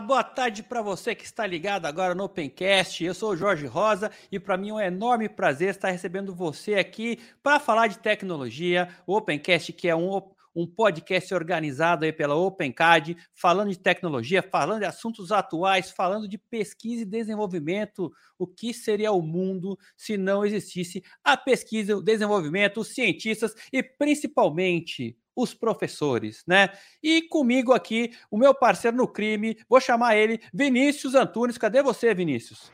Boa tarde para você que está ligado agora no Opencast. Eu sou o Jorge Rosa e para mim é um enorme prazer estar recebendo você aqui para falar de tecnologia. O Opencast, que é um, um podcast organizado aí pela Opencad, falando de tecnologia, falando de assuntos atuais, falando de pesquisa e desenvolvimento. O que seria o mundo se não existisse a pesquisa, o desenvolvimento, os cientistas e principalmente os professores, né? E comigo aqui, o meu parceiro no crime, vou chamar ele Vinícius Antunes. Cadê você, Vinícius?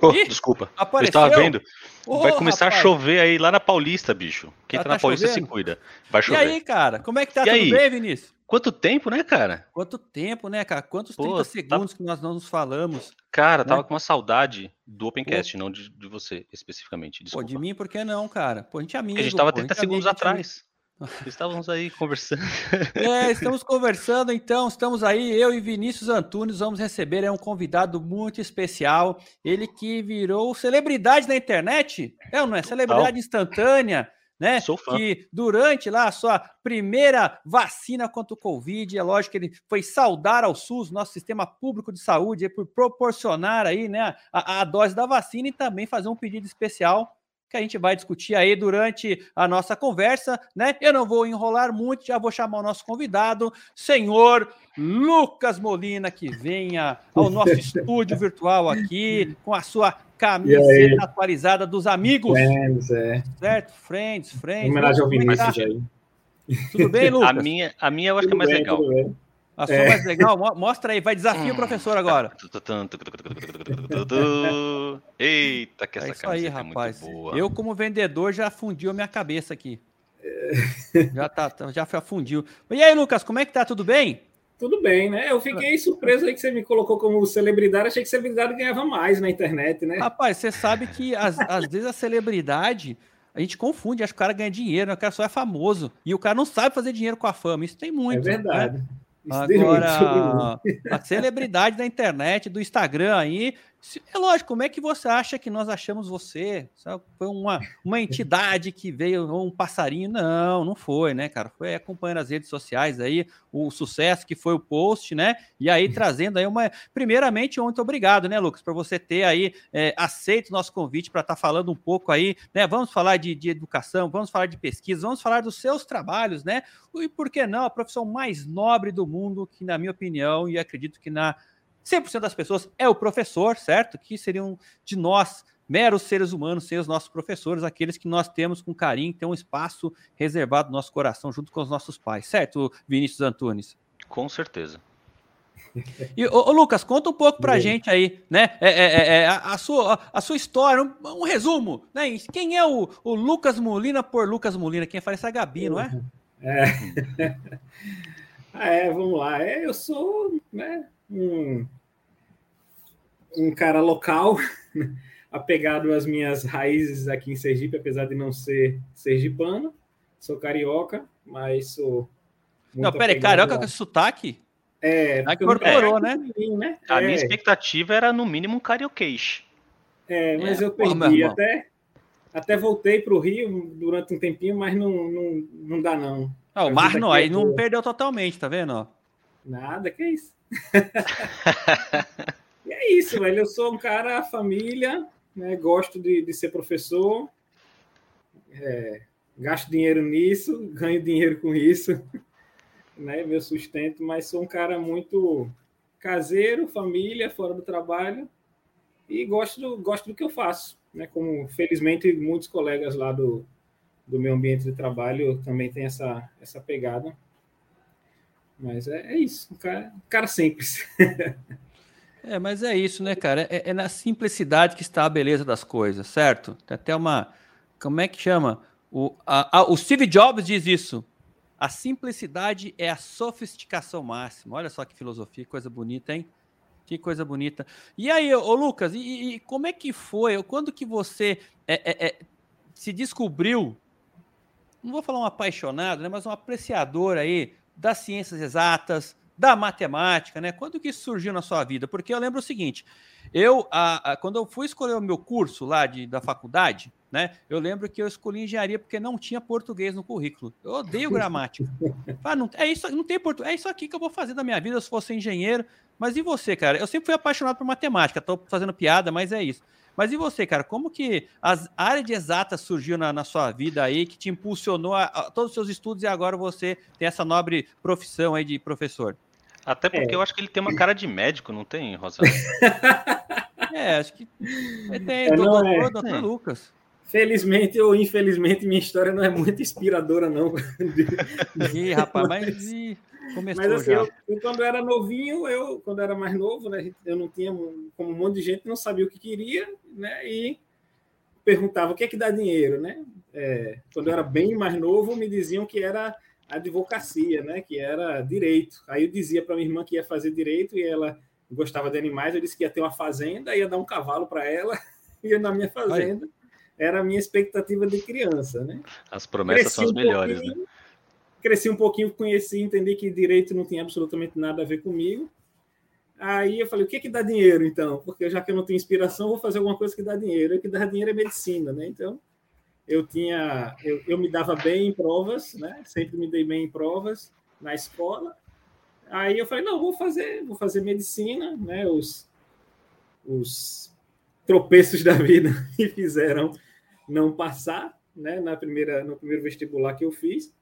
Oh, Ih, desculpa. Apareceu? Eu estava vendo. Oh, Vai começar rapaz. a chover aí lá na Paulista, bicho. Quem tá, tá na Paulista chovendo? se cuida. Vai chover. E aí, cara? Como é que tá? E Tudo aí? bem, Vinícius? Quanto tempo, né, cara? Quanto tempo, né, cara? Quantos Pô, 30 tá segundos tá... que nós não nos falamos. Cara, né? tava com uma saudade do Opencast, Pô. não de, de, você especificamente. Desculpa. Pô, de mim, por que não, cara? Pô, a gente é amigo. Porque a gente tava pô, 30 segundos amigo, atrás. Estávamos aí conversando. É, estamos conversando, então, estamos aí, eu e Vinícius Antunes, vamos receber é um convidado muito especial, ele que virou celebridade na internet, é ou não é? Celebridade instantânea, né? Sou fã. Que durante lá a sua primeira vacina contra o Covid, é lógico que ele foi saudar ao SUS, nosso sistema público de saúde, por proporcionar aí, né, a, a dose da vacina e também fazer um pedido especial que a gente vai discutir aí durante a nossa conversa, né? Eu não vou enrolar muito, já vou chamar o nosso convidado, senhor Lucas Molina, que venha ao nosso estúdio virtual aqui com a sua camiseta atualizada dos amigos. Friends, é. Certo? Friends, Friends. Homenagem ao Vinícius aí. Tudo bem, Lucas? A minha, a minha eu acho tudo que é mais bem, legal. A sua é. mais legal? Mostra aí, vai desafio o professor agora. Eita, que essa é isso aí, rapaz. É boa. Eu, como vendedor, já fundiu a minha cabeça aqui. Já tá, já fundiu. E aí, Lucas, como é que tá? Tudo bem? Tudo bem, né? Eu fiquei surpreso aí que você me colocou como celebridade. Achei que celebridade ganhava mais na internet, né? Rapaz, você sabe que às, às vezes a celebridade a gente confunde, acha que o cara ganha dinheiro, né? o cara só é famoso. E o cara não sabe fazer dinheiro com a fama. Isso tem muito. É verdade. Né? Agora, a celebridade da internet, do Instagram aí, é lógico, como é que você acha que nós achamos você? Foi uma, uma entidade que veio, um passarinho? Não, não foi, né, cara? Foi acompanhando as redes sociais aí, o sucesso que foi o post, né? E aí trazendo aí uma. Primeiramente, muito obrigado, né, Lucas, por você ter aí é, aceito o nosso convite para estar tá falando um pouco aí, né? Vamos falar de, de educação, vamos falar de pesquisa, vamos falar dos seus trabalhos, né? E por que não? A profissão mais nobre do mundo, que, na minha opinião, e acredito que na 100% das pessoas é o professor, certo? Que seriam de nós, meros seres humanos, sem os nossos professores, aqueles que nós temos com carinho, tem um espaço reservado no nosso coração, junto com os nossos pais, certo, Vinícius Antunes? Com certeza. E, ô, ô, Lucas, conta um pouco pra gente aí, né? É, é, é, é a, a, sua, a sua história, um, um, resumo, né? Quem é o, o Lucas Molina por Lucas Molina? Quem faz essa Gabi, não é? É. é, vamos lá. É, eu sou né, um um cara local, apegado às minhas raízes aqui em Sergipe, apesar de não ser sergipano. Sou carioca, mas sou. Não, peraí, carioca com sotaque? É, incorporou, né? né? A é. minha expectativa era no mínimo um carioquês. É, mas é, eu perdi até. Até voltei para o Rio durante um tempinho, mas não, não, não dá, não. Ah, o Mar não, aí não perdeu totalmente, tá vendo? Nada, que isso. Isso, velho. Eu sou um cara família, né? gosto de, de ser professor, é, gasto dinheiro nisso, ganho dinheiro com isso, né? meu sustento, mas sou um cara muito caseiro, família, fora do trabalho, e gosto do, gosto do que eu faço. Né? Como, felizmente, muitos colegas lá do, do meu ambiente de trabalho também têm essa, essa pegada. Mas é, é isso, um cara, um cara simples. É, mas é isso, né, cara? É, é, na simplicidade que está a beleza das coisas, certo? Tem até uma. Como é que chama? O, a, a, o Steve Jobs diz isso. A simplicidade é a sofisticação máxima. Olha só que filosofia, coisa bonita, hein? Que coisa bonita. E aí, ô Lucas, e, e como é que foi? Quando que você é, é, é, se descobriu? Não vou falar um apaixonado, né? Mas um apreciador aí das ciências exatas, da matemática, né? Quando que isso surgiu na sua vida? Porque eu lembro o seguinte, eu, a, a, quando eu fui escolher o meu curso lá de, da faculdade, né? Eu lembro que eu escolhi engenharia porque não tinha português no currículo. Eu odeio gramática. ah, não, é isso, não tem português. É isso aqui que eu vou fazer da minha vida se fosse engenheiro. Mas e você, cara? Eu sempre fui apaixonado por matemática. Tô fazendo piada, mas é isso. Mas e você, cara? Como que a área de exatas surgiu na, na sua vida aí, que te impulsionou a, a, todos os seus estudos e agora você tem essa nobre profissão aí de professor? Até porque é. eu acho que ele tem uma cara de médico, não tem, Rosana? é, acho que tem, é, doutor, é. doutor Lucas. Felizmente ou infelizmente, minha história não é muito inspiradora, não. Ih, rapaz, mas começou mas assim, eu, eu, quando era novinho, eu, quando era mais novo, né, eu não tinha, como um monte de gente, não sabia o que queria, né, e perguntava o que é que dá dinheiro, né? É, quando eu era bem mais novo, me diziam que era advocacia, né, que era direito. Aí eu dizia para minha irmã que ia fazer direito e ela gostava de animais, eu disse que ia ter uma fazenda, ia dar um cavalo para ela, ia na minha fazenda. Ai era a minha expectativa de criança, né? As promessas cresci são as um melhores, né? Cresci um pouquinho, conheci, entendi que direito não tinha absolutamente nada a ver comigo. Aí eu falei, o que que dá dinheiro, então? Porque já que eu não tenho inspiração, vou fazer alguma coisa que dá dinheiro. O que dá dinheiro é medicina, né? Então, eu tinha... Eu, eu me dava bem em provas, né? Sempre me dei bem em provas na escola. Aí eu falei, não, vou fazer, vou fazer medicina, né? Os, os tropeços da vida me fizeram não passar, né, na primeira, no primeiro vestibular que eu fiz.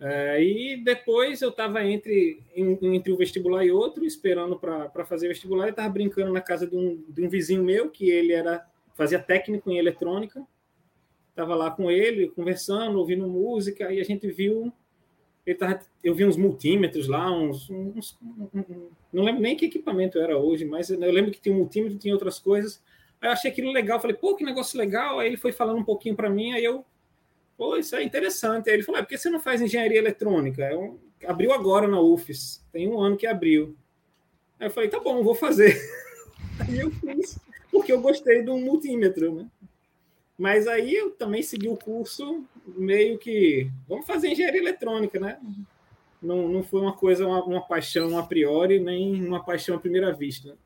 É, e depois eu estava entre, entre um vestibular e outro, esperando para fazer vestibular, e estava brincando na casa de um, de um vizinho meu, que ele era fazia técnico em eletrônica. Estava lá com ele, conversando, ouvindo música, e a gente viu. Ele tava, eu vi uns multímetros lá, uns, uns não lembro nem que equipamento era hoje, mas eu lembro que tinha um multímetro, tinha outras coisas. Aí eu achei aquilo legal, falei, pô, que negócio legal. Aí ele foi falando um pouquinho para mim, aí eu, pô, isso é interessante. Aí ele falou, é, por que você não faz engenharia eletrônica? Eu, abriu agora na UFES, tem um ano que abriu. Aí eu falei, tá bom, vou fazer. Aí eu fiz, porque eu gostei do multímetro, né? Mas aí eu também segui o curso meio que, vamos fazer engenharia eletrônica, né? Não, não foi uma coisa, uma, uma paixão a priori, nem uma paixão à primeira vista.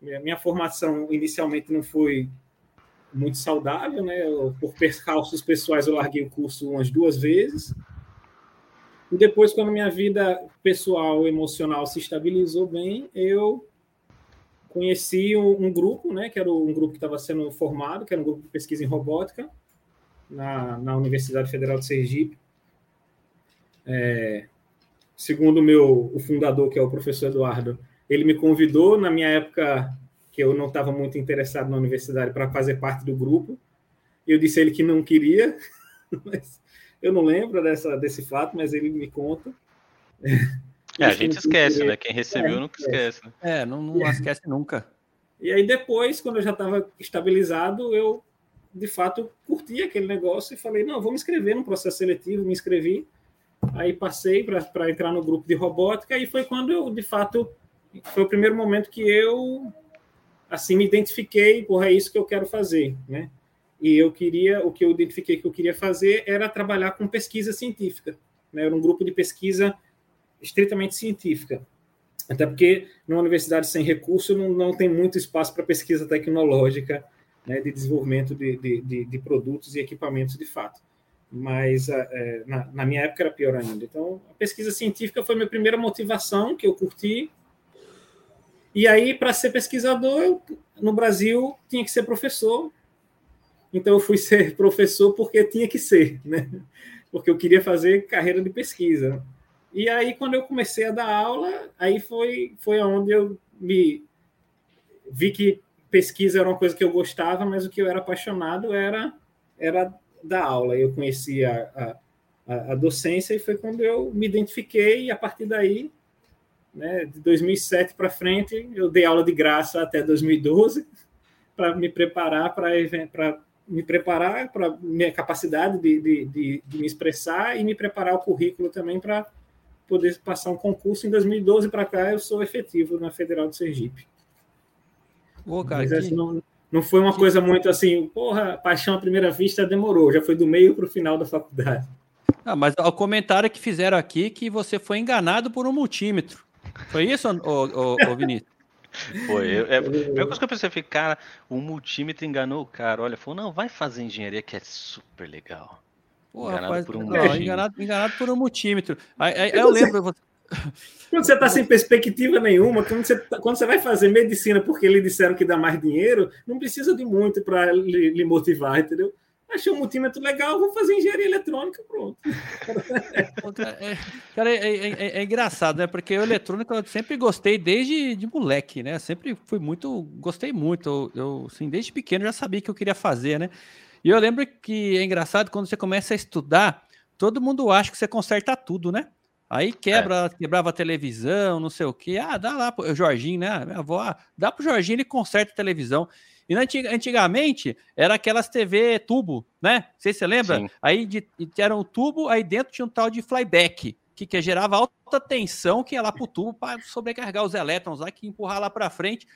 Minha, minha formação inicialmente não foi muito saudável, né? Eu, por percalços pessoais, eu larguei o curso umas duas vezes. E depois, quando minha vida pessoal, emocional se estabilizou bem, eu conheci um, um grupo, né? Que era um grupo que estava sendo formado, que era um grupo de pesquisa em robótica na, na Universidade Federal de Sergipe. É, segundo o meu o fundador, que é o professor Eduardo, ele me convidou na minha época que eu não estava muito interessado na universidade para fazer parte do grupo. Eu disse a ele que não queria, mas eu não lembro dessa, desse fato, mas ele me conta. A gente esquece, né? Quem recebeu é, nunca esquece. Né? É, não, não esquece nunca. E aí depois, quando eu já estava estabilizado, eu de fato curti aquele negócio e falei, não, vou me inscrever no processo seletivo, me inscrevi. Aí passei para entrar no grupo de robótica e foi quando eu, de fato, foi o primeiro momento que eu assim me identifiquei, porra, é isso que eu quero fazer, né? E eu queria, o que eu identifiquei que eu queria fazer era trabalhar com pesquisa científica, né? Era um grupo de pesquisa estritamente científica. Até porque numa universidade sem recurso não, não tem muito espaço para pesquisa tecnológica, né, de desenvolvimento de, de, de, de produtos e equipamentos de fato mas é, na, na, minha época era pior ainda. Então, a pesquisa científica foi minha primeira motivação, que eu curti. E aí, para ser pesquisador, eu, no Brasil, tinha que ser professor. Então, eu fui ser professor porque tinha que ser, né? Porque eu queria fazer carreira de pesquisa. E aí, quando eu comecei a dar aula, aí foi, foi onde eu me vi que pesquisa era uma coisa que eu gostava, mas o que eu era apaixonado era, era da aula. Eu conheci a, a, a, docência e foi quando eu me identifiquei e a partir daí, né, de 2007 para frente, eu dei aula de graça até 2012 para me preparar para me preparar para minha capacidade de, de, de, de, me expressar e me preparar o currículo também para poder passar um concurso. Em 2012 para cá, eu sou efetivo na Federal de Sergipe. Ô, cara, Mas, assim, não, não foi uma coisa muito assim, porra, paixão à primeira vista demorou, já foi do meio para o final da faculdade. Ah, mas o comentário que fizeram aqui que você foi enganado por um multímetro. Foi isso, ô, ô, ô Vinícius? Foi. Eu, é, a primeira coisa que eu pensei, cara, o multímetro enganou o cara. Olha, falou, não, vai fazer engenharia que é super legal. Pô, enganado rapaz, por um não, enganado, enganado, por um multímetro. Aí, aí, eu lembro. Quando você está sem perspectiva nenhuma, quando você, tá, quando você vai fazer medicina porque lhe disseram que dá mais dinheiro, não precisa de muito para lhe, lhe, motivar, entendeu? Achei um multímetro legal, vou fazer engenharia eletrônica, pronto. é, cara, é, é, é, é, engraçado, né? Porque o eletrônico eu sempre gostei desde de moleque, né? Sempre fui muito, gostei muito. Eu, eu assim, desde pequeno já sabia que eu queria fazer, né? E eu lembro que é engraçado quando você começa a estudar, todo mundo acha que você conserta tudo, né? Aí quebra, é. quebrava a televisão, não sei o que. Ah, dá lá pro Jorginho, né? Minha avó, ah, dá pro Jorginho, ele conserta a televisão. E antigamente era aquelas TV tubo, né? Não sei se você lembra. Sim. Aí de, era um tubo, aí dentro tinha um tal de flyback, que, que gerava alta tensão que ia lá pro tubo para sobrecarregar os elétrons lá, que empurrar lá para frente.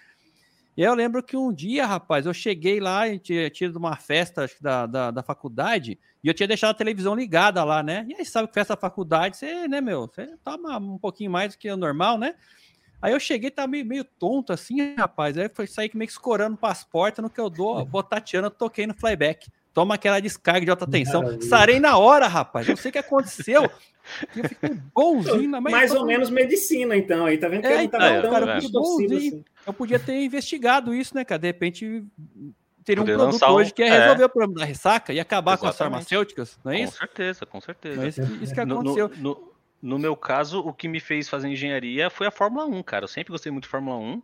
E eu lembro que um dia, rapaz, eu cheguei lá, e tinha tido uma festa acho, da, da, da, faculdade, e eu tinha deixado a televisão ligada lá, né? E aí, sabe que festa da faculdade, você, né, meu, você toma um pouquinho mais do que o normal, né? Aí eu cheguei, tava meio, meio tonto assim, rapaz. Aí foi sair meio que escorando para as portas, no que eu dou, botatiana, eu toquei no flyback. Toma aquela descarga de alta tensão. Maravilha. Sarei na hora, rapaz. Não sei o que aconteceu. eu fiquei bonzinho. Mas Mais ou menos medicina, então. Aí tá vendo que é, então, cara, eu, bonzinho. Assim. eu podia ter investigado isso, né, cara? De repente teria um produto hoje que é, é resolver o problema da ressaca e acabar Exatamente. com as farmacêuticas, não é isso? Com certeza, com certeza. É isso, que, isso que aconteceu. No, no, no meu caso, o que me fez fazer engenharia foi a Fórmula 1, cara. Eu sempre gostei muito de Fórmula 1.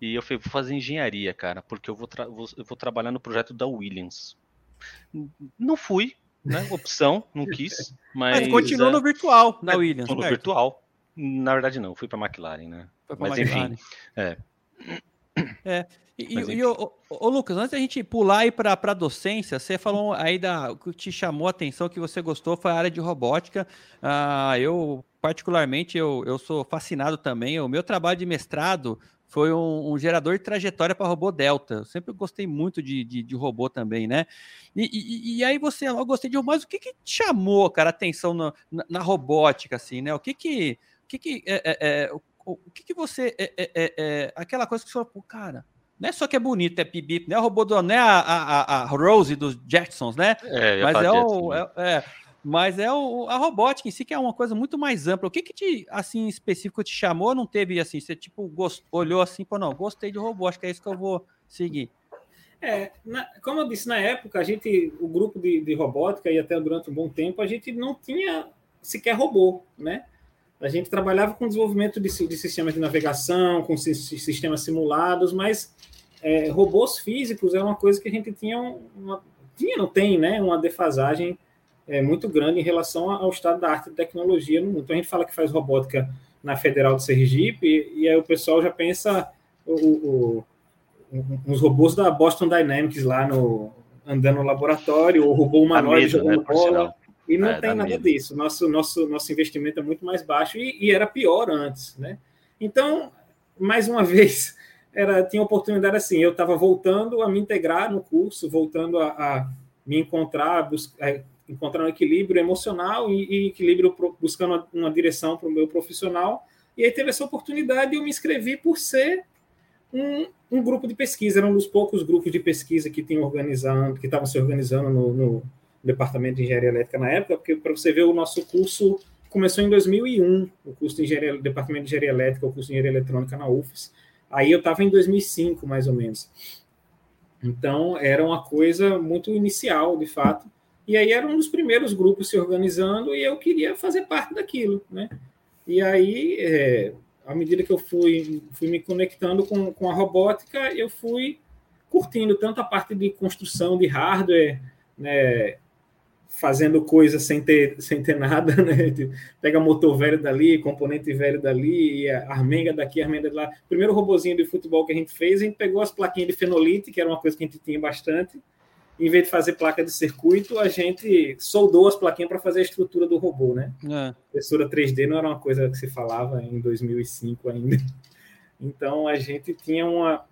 E eu falei, vou fazer engenharia, cara, porque eu vou, vou, eu vou trabalhar no projeto da Williams. Não fui, né? Opção, não quis. Mas, mas continuou é, no virtual na é, Williams. No certo? virtual. Na verdade, não, fui para McLaren, né? Mas McLaren. enfim. É. É. E, Mas, e o, o, Lucas, antes da gente pular aí para a docência, você falou aí da que te chamou a atenção, que você gostou, foi a área de robótica. Ah, eu, particularmente, eu, eu sou fascinado também. O meu trabalho de mestrado foi um, um gerador de trajetória para robô Delta. Eu sempre gostei muito de, de, de robô também, né? E, e, e, aí você, eu gostei de robô, mas o que, que te chamou, cara, atenção na, na, na robótica, assim, né? O que que, o que, que é, é, é o, que, que você. É, é, é, é, aquela coisa que você falou, cara, não é só que é bonito, é pibip, não é o robô do. Não é a, a, a Rose dos Jetsons, né? É, mas é o. É, é, mas é o, a robótica em si que é uma coisa muito mais ampla. O que que te, assim, específico te chamou? Não teve, assim, você, tipo, gost, olhou assim, pô, não, gostei de robô, acho que é isso que eu vou seguir. É, na, como eu disse, na época, a gente, o grupo de, de robótica, e até durante um bom tempo, a gente não tinha sequer robô, né? A gente trabalhava com desenvolvimento de, de sistemas de navegação, com sistemas simulados, mas é, robôs físicos é uma coisa que a gente tinha, uma, tinha não tem, né, uma defasagem é, muito grande em relação ao estado da arte e tecnologia no mundo. Então a gente fala que faz robótica na Federal de Sergipe e, e aí o pessoal já pensa o, o, os robôs da Boston Dynamics lá no andando no laboratório, o robô humanoide jogando né, bola. E não é, tem nada medo. disso. Nosso, nosso, nosso investimento é muito mais baixo e, e, era pior antes, né? Então, mais uma vez, era tinha oportunidade assim. Eu estava voltando a me integrar no curso, voltando a, a me encontrar, buscar, é, encontrar um equilíbrio emocional e, e equilíbrio pro, buscando uma, direção para o meu profissional. E aí teve essa oportunidade e eu me inscrevi por ser um, um, grupo de pesquisa. Era um dos poucos grupos de pesquisa que tinham organizando, que estavam se organizando no, no departamento de engenharia elétrica na época, porque para você ver o nosso curso começou em 2001, o curso de engenharia, departamento de engenharia elétrica, o curso de engenharia eletrônica na UFES. Aí eu estava em 2005, mais ou menos. Então era uma coisa muito inicial, de fato. E aí era um dos primeiros grupos se organizando e eu queria fazer parte daquilo, né? E aí, é, à medida que eu fui, fui me conectando com, com a robótica, eu fui curtindo tanto a parte de construção de hardware, né, fazendo coisas sem ter, sem ter nada, né? Pega motor velho dali, componente velho dali, armenga daqui, armenga de lá. Primeiro robozinho de futebol que a gente fez, a gente pegou as plaquinhas de fenolite, que era uma coisa que a gente tinha bastante. Em vez de fazer placa de circuito, a gente soldou as plaquinhas para fazer a estrutura do robô, né? É. Impressora 3D não era uma coisa que se falava em 2005 ainda. Então a gente tinha uma,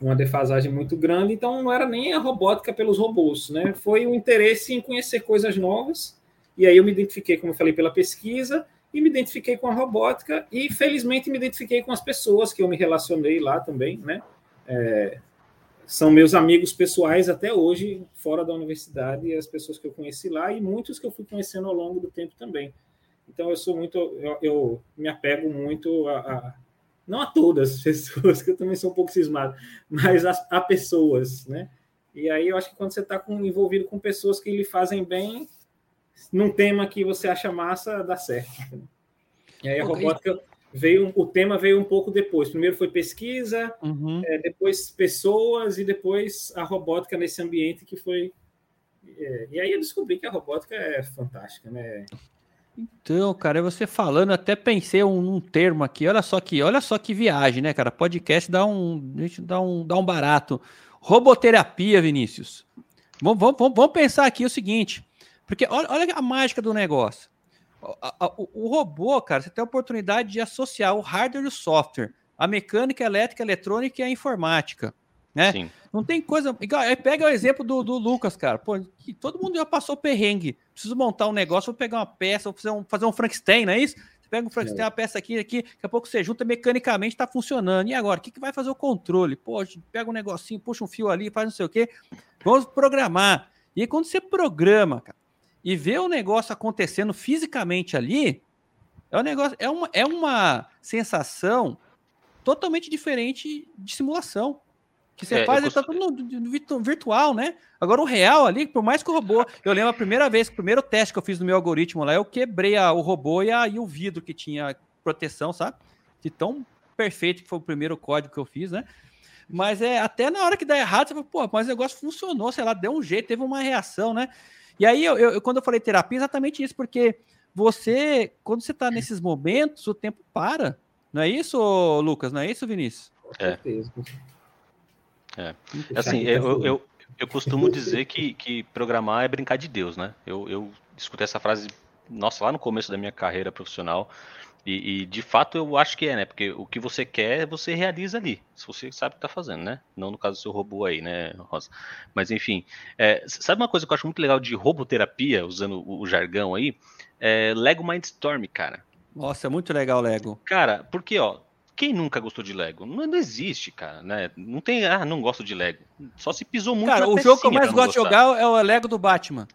uma defasagem muito grande, então não era nem a robótica pelos robôs, né? Foi o interesse em conhecer coisas novas, e aí eu me identifiquei, como eu falei, pela pesquisa, e me identifiquei com a robótica e felizmente me identifiquei com as pessoas que eu me relacionei lá também, né? É, são meus amigos pessoais até hoje, fora da universidade, e as pessoas que eu conheci lá e muitos que eu fui conhecendo ao longo do tempo também. Então eu sou muito, eu, eu me apego muito a, a, não a todas as pessoas, que eu também sou um pouco cismado, mas a, a pessoas, né? E aí eu acho que quando você está envolvido com pessoas que lhe fazem bem, num tema que você acha massa, dá certo. E aí a robótica veio, o tema veio um pouco depois. Primeiro foi pesquisa, uhum. é, depois pessoas e depois a robótica nesse ambiente que foi. É, e aí eu descobri que a robótica é fantástica, né? Então, cara, você falando, até pensei um, um, termo aqui. Olha só que, olha só que viagem, né, cara? Podcast dá um, dá um, dá um barato. Roboterapia, Vinícius. Vamos, vamos, vamos pensar aqui o seguinte, porque olha, olha a mágica do negócio. O, o, o, robô, cara, você tem a oportunidade de associar o hardware e o software, a mecânica, a elétrica, a eletrônica e a informática. Né? Sim. Não tem coisa. Pega o exemplo do, do Lucas, cara. Pô, que todo mundo já passou perrengue. Preciso montar um negócio, vou pegar uma peça, vou fazer um, fazer um Frankenstein, não é isso? Você pega um Frankenstein, é. uma peça aqui, aqui, daqui a pouco você junta mecanicamente, está funcionando. E agora, o que, que vai fazer o controle? Pô, pega um negocinho, puxa um fio ali, faz não sei o quê. Vamos programar. E aí, quando você programa, cara, e vê o negócio acontecendo fisicamente ali, é um negócio, é uma, é uma sensação totalmente diferente de simulação que você é, faz, ele tá tudo no, virtual, né? Agora o real ali, por mais que o robô. Eu lembro a primeira vez, o primeiro teste que eu fiz no meu algoritmo lá, eu quebrei a, o robô e, a, e o vidro que tinha proteção, sabe? De tão perfeito que foi o primeiro código que eu fiz, né? Mas é até na hora que dá errado, você fala, pô, mas o negócio funcionou, sei lá, deu um jeito, teve uma reação, né? E aí, eu, eu quando eu falei terapia, é exatamente isso, porque você, quando você tá nesses momentos, o tempo para. Não é isso, Lucas? Não é isso, Vinícius? É. É. Assim, eu, eu, eu costumo dizer que, que programar é brincar de Deus, né? Eu, eu escutei essa frase, nossa, lá no começo da minha carreira profissional. E, e, de fato eu acho que é, né? Porque o que você quer, você realiza ali. Se você sabe o que tá fazendo, né? Não no caso do seu robô aí, né, Rosa? Mas enfim, é, sabe uma coisa que eu acho muito legal de roboterapia, usando o, o jargão aí? É Lego Mindstorm, cara. Nossa, é muito legal Lego. Cara, porque, ó, quem nunca gostou de Lego? Não, não, existe, cara, né? Não tem, ah, não gosto de Lego. Só se pisou muito Cara, o jogo que eu mais gosto de jogar é o Lego do Batman.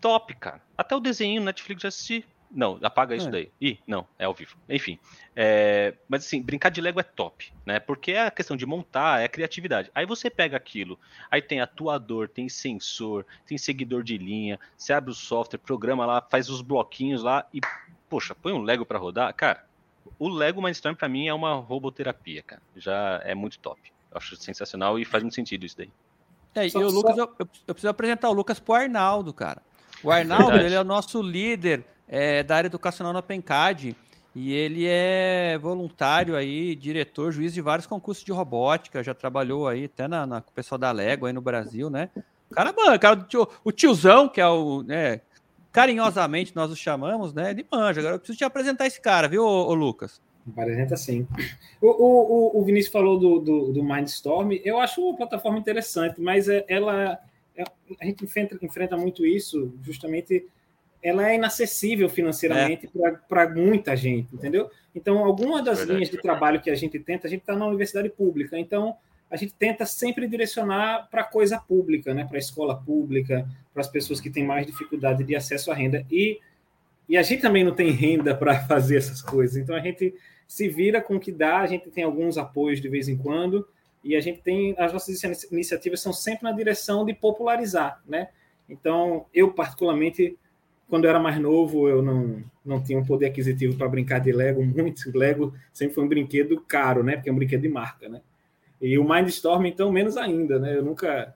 Top, cara. Até o desenho no Netflix já assisti. Não, apaga isso é. daí. Ih, não, é ao vivo. Enfim. É... Mas assim, brincar de Lego é top, né? Porque é a questão de montar, é a criatividade. Aí você pega aquilo, aí tem atuador, tem sensor, tem seguidor de linha, você abre o software, programa lá, faz os bloquinhos lá e, poxa, põe um Lego para rodar. Cara, o Lego Mindstorm para mim é uma roboterapia, cara. Já é muito top. Eu acho sensacional e faz muito sentido isso daí. É, e o Lucas, eu, eu, preciso apresentar o Lucas pro Arnaldo, cara. O Arnaldo, ele é o nosso líder é, da área educacional na Pencad. E ele é voluntário aí, diretor, juiz de vários concursos de robótica, já trabalhou aí até na, na com o pessoal da Lego aí no Brasil, né? O cara, mano, cara, o tiozão, que é o, né, carinhosamente nós o chamamos, né? Ele manja. Agora eu preciso te apresentar esse cara, viu, ô, ô Lucas? Apresenta sim. O, o, o Vinícius falou do, do, do, Mindstorm. Eu acho uma plataforma interessante, mas é, ela. É, a gente enfrenta, enfrenta muito isso, justamente. Ela é inacessível financeiramente é. para muita gente, entendeu? Então, alguma das verdade, linhas de trabalho que a gente tenta, a gente está na universidade pública. Então, a gente tenta sempre direcionar para coisa pública, né? para a escola pública, para as pessoas que têm mais dificuldade de acesso à renda. E, e a gente também não tem renda para fazer essas coisas, então a gente se vira com o que dá, a gente tem alguns apoios de vez em quando, e a gente tem, as nossas iniciativas são sempre na direção de popularizar, né? Então, eu particularmente, quando eu era mais novo, eu não, não tinha um poder aquisitivo para brincar de Lego muito, Lego sempre foi um brinquedo caro, né? Porque é um brinquedo de marca, né? E o Mindstorm, então, menos ainda, né? Eu nunca.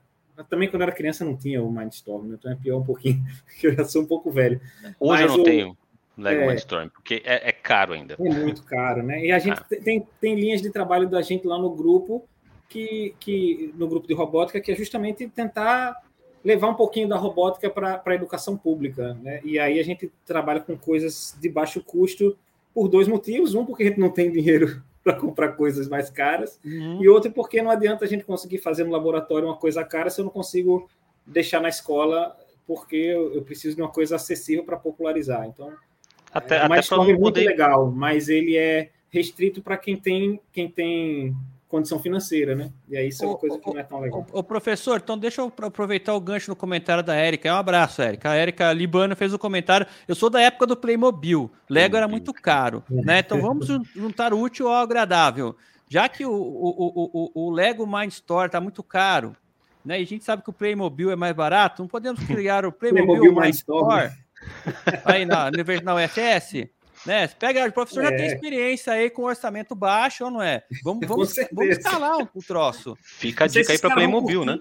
também, quando era criança, não tinha o Mindstorm, né? então é pior um pouquinho, porque eu já sou um pouco velho. Hoje Mas eu não o... tenho Lego é... Mindstorm, porque é, é, caro ainda. É muito caro, né? E a gente ah. tem, tem linhas de trabalho da gente lá no grupo, que, que no grupo de robótica, que é justamente tentar levar um pouquinho da robótica para a educação pública, né? E aí a gente trabalha com coisas de baixo custo por dois motivos. Um, porque a gente não tem dinheiro para comprar coisas mais caras, uhum. e outro porque não adianta a gente conseguir fazer no laboratório uma coisa cara se eu não consigo deixar na escola, porque eu, preciso de uma coisa acessível para popularizar. Então, Até, é, até muito poder... legal, mas ele é restrito para quem tem, quem tem condição financeira, né? E aí isso é uma coisa que não é tão legal. O, professor, então deixa eu aproveitar o gancho no comentário da Érica. Um abraço, Érica. A Érica Libana fez o um comentário. Eu sou da época do Playmobil. Lego era muito caro, né? Então vamos juntar o útil ao agradável. Já que o, o, o, o Lego Mindstorm está muito caro, né? E a gente sabe que o Playmobil é mais barato, não podemos criar o Playmobil, Playmobil Mindstorm aí na, na UFS? Né? Pega, o professor é. já tem é. experiência aí com orçamento baixo, ou não é? Vamos, vamos, vamos escalar o, o troço. Fica a dica aí para Playmobil, né?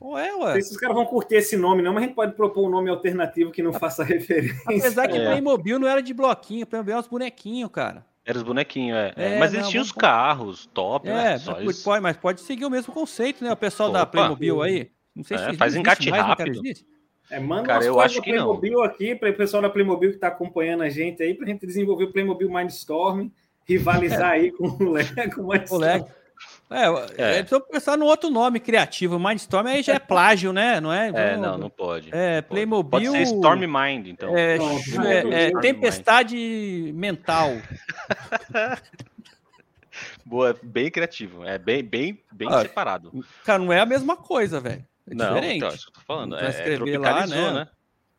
Ué, ué. Não sei se os caras vão curtir esse nome, não, mas a gente pode propor um nome alternativo que não faça referência. Apesar que é. Playmobil não era de bloquinho, Playmobil é uns bonequinhos, cara. Era os bonequinhos, é. é mas não, tinham os carros top, é, né? Só pode, pode, mas pode seguir o mesmo conceito, né? O pessoal Opa. da Playmobil aí. Não sei é, se faz encarte rápido. É, manda Cara, eu acho que Playmobil não. aqui para o pessoal da Playmobil que está acompanhando a gente aí, para a gente desenvolver o Playmobil Mindstorm, rivalizar é. aí com o Lego Mindstorm. O Lego. É, é. é precisa pensar no outro nome criativo. Mindstorm aí já é plágio, né? Não é? É, não, não pode. É, Playmobil. Pode ser Storm Mind, então. É, não, é, é tempestade Mind. mental. Boa, bem criativo. É bem, bem, bem ah, separado. Cara, não é a mesma coisa, velho. É não, diferente. Então, isso que eu tô falando. Então, é, escrever lá, né? né?